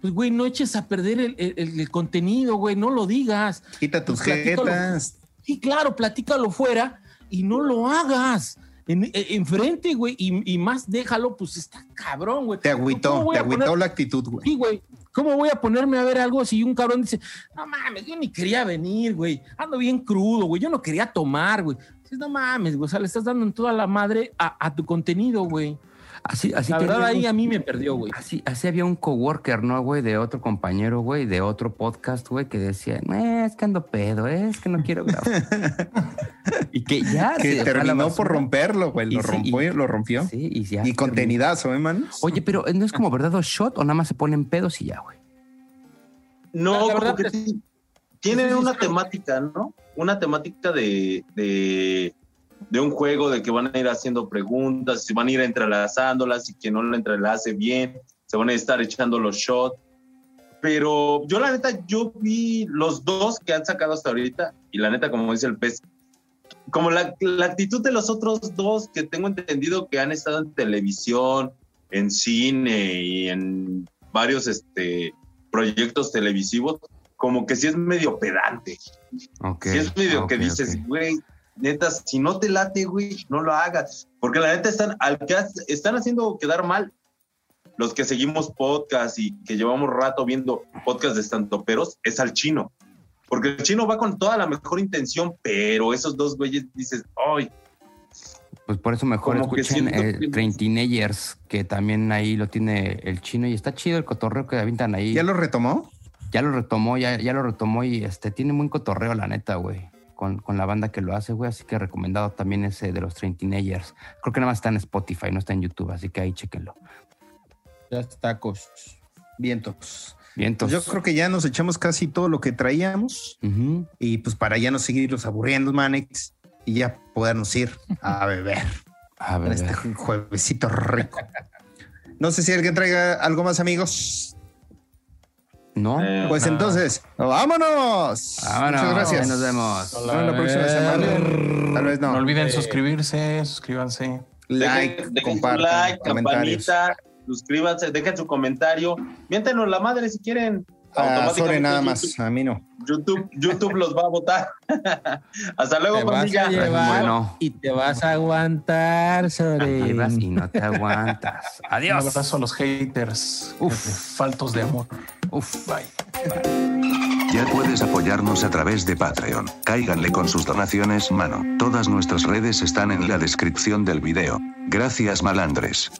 pues, güey, no eches a perder el, contenido, güey, no lo digas. Quita tus pues, Sí, claro, platícalo fuera y no lo hagas. Enfrente, güey, y, más déjalo, pues está cabrón, güey. Te agüitó, te agüitó la actitud, güey. Sí, güey. ¿Cómo voy a ponerme a ver algo si un cabrón dice, no mames, yo ni quería venir, güey, ando bien crudo, güey, yo no quería tomar, güey no mames, güey, o sea, le estás dando en toda la madre a, tu contenido, güey. Así, así la verdad ahí a mí me perdió, güey. Así, así había un coworker, ¿no, güey? De otro compañero, güey, de otro podcast, güey, que decía, eh, es que ando pedo, eh, es que no quiero grabar. y que ya que terminó por romperlo, güey, lo, rompió, lo rompió. Sí, y ya. Y contenidazo, ¿eh, man? Oye, pero ¿no es como verdad o shot o nada más se ponen pedos y ya, güey? No, la que sí. Tienen una temática, ¿no? Una temática de, de, un juego, de que van a ir haciendo preguntas, se van a ir entrelazándolas y quien no lo entrelace bien, se van a estar echando los shots. Pero yo la neta, yo vi los dos que han sacado hasta ahorita y la neta, como dice el pez, como la, la actitud de los otros dos que tengo entendido que han estado en televisión, en cine y en varios este, proyectos televisivos, como que sí es medio pedante. Okay, sí es medio que dices, güey, neta, si no te late, güey, no lo hagas. Porque la neta están, al que están haciendo quedar mal los que seguimos podcast y que llevamos rato viendo podcast de estantoperos, es al chino. Porque el chino va con toda la mejor intención, pero esos dos güeyes dices, ay. Pues por eso mejor escuchen eh, que... que también ahí lo tiene el chino y está chido el cotorreo que avientan ahí. ¿Ya lo retomó? ya lo retomó, ya, ya lo retomó y este tiene muy cotorreo, la neta, güey. Con, la banda que lo hace, güey. Así que recomendado también ese de los Train Teenagers. Creo que nada más está en Spotify, no está en YouTube, así que ahí chequenlo. Ya está, cos. Vientos. Vientos. Yo creo que ya nos echamos casi todo lo que traíamos. Y pues para ya no seguirlos aburriendo, Manex, y ya podernos ir a beber. a beber. Este juevesito rico. No sé si alguien traiga algo más, amigos. No. Eh, pues entonces, vámonos. Vámonos. Muchas gracias. Nos vemos. Nos vemos la próxima semana. Tal vez no. No olviden suscribirse, suscríbanse. Like, dejen, su like, campanita, suscríbanse, dejen su comentario. Miéntenos la madre si quieren. Ah, sobre nada más, a mí no. YouTube, YouTube los va a votar. Hasta luego, familia. bueno. Y te vas a aguantar, sobre. Y no te aguantas. Adiós. Un abrazo a los haters. Uf. Faltos de amor. Uf. Bye. Ya puedes apoyarnos a través de Patreon. Cáiganle con sus donaciones, mano. Todas nuestras redes están en la descripción del video. Gracias, malandres.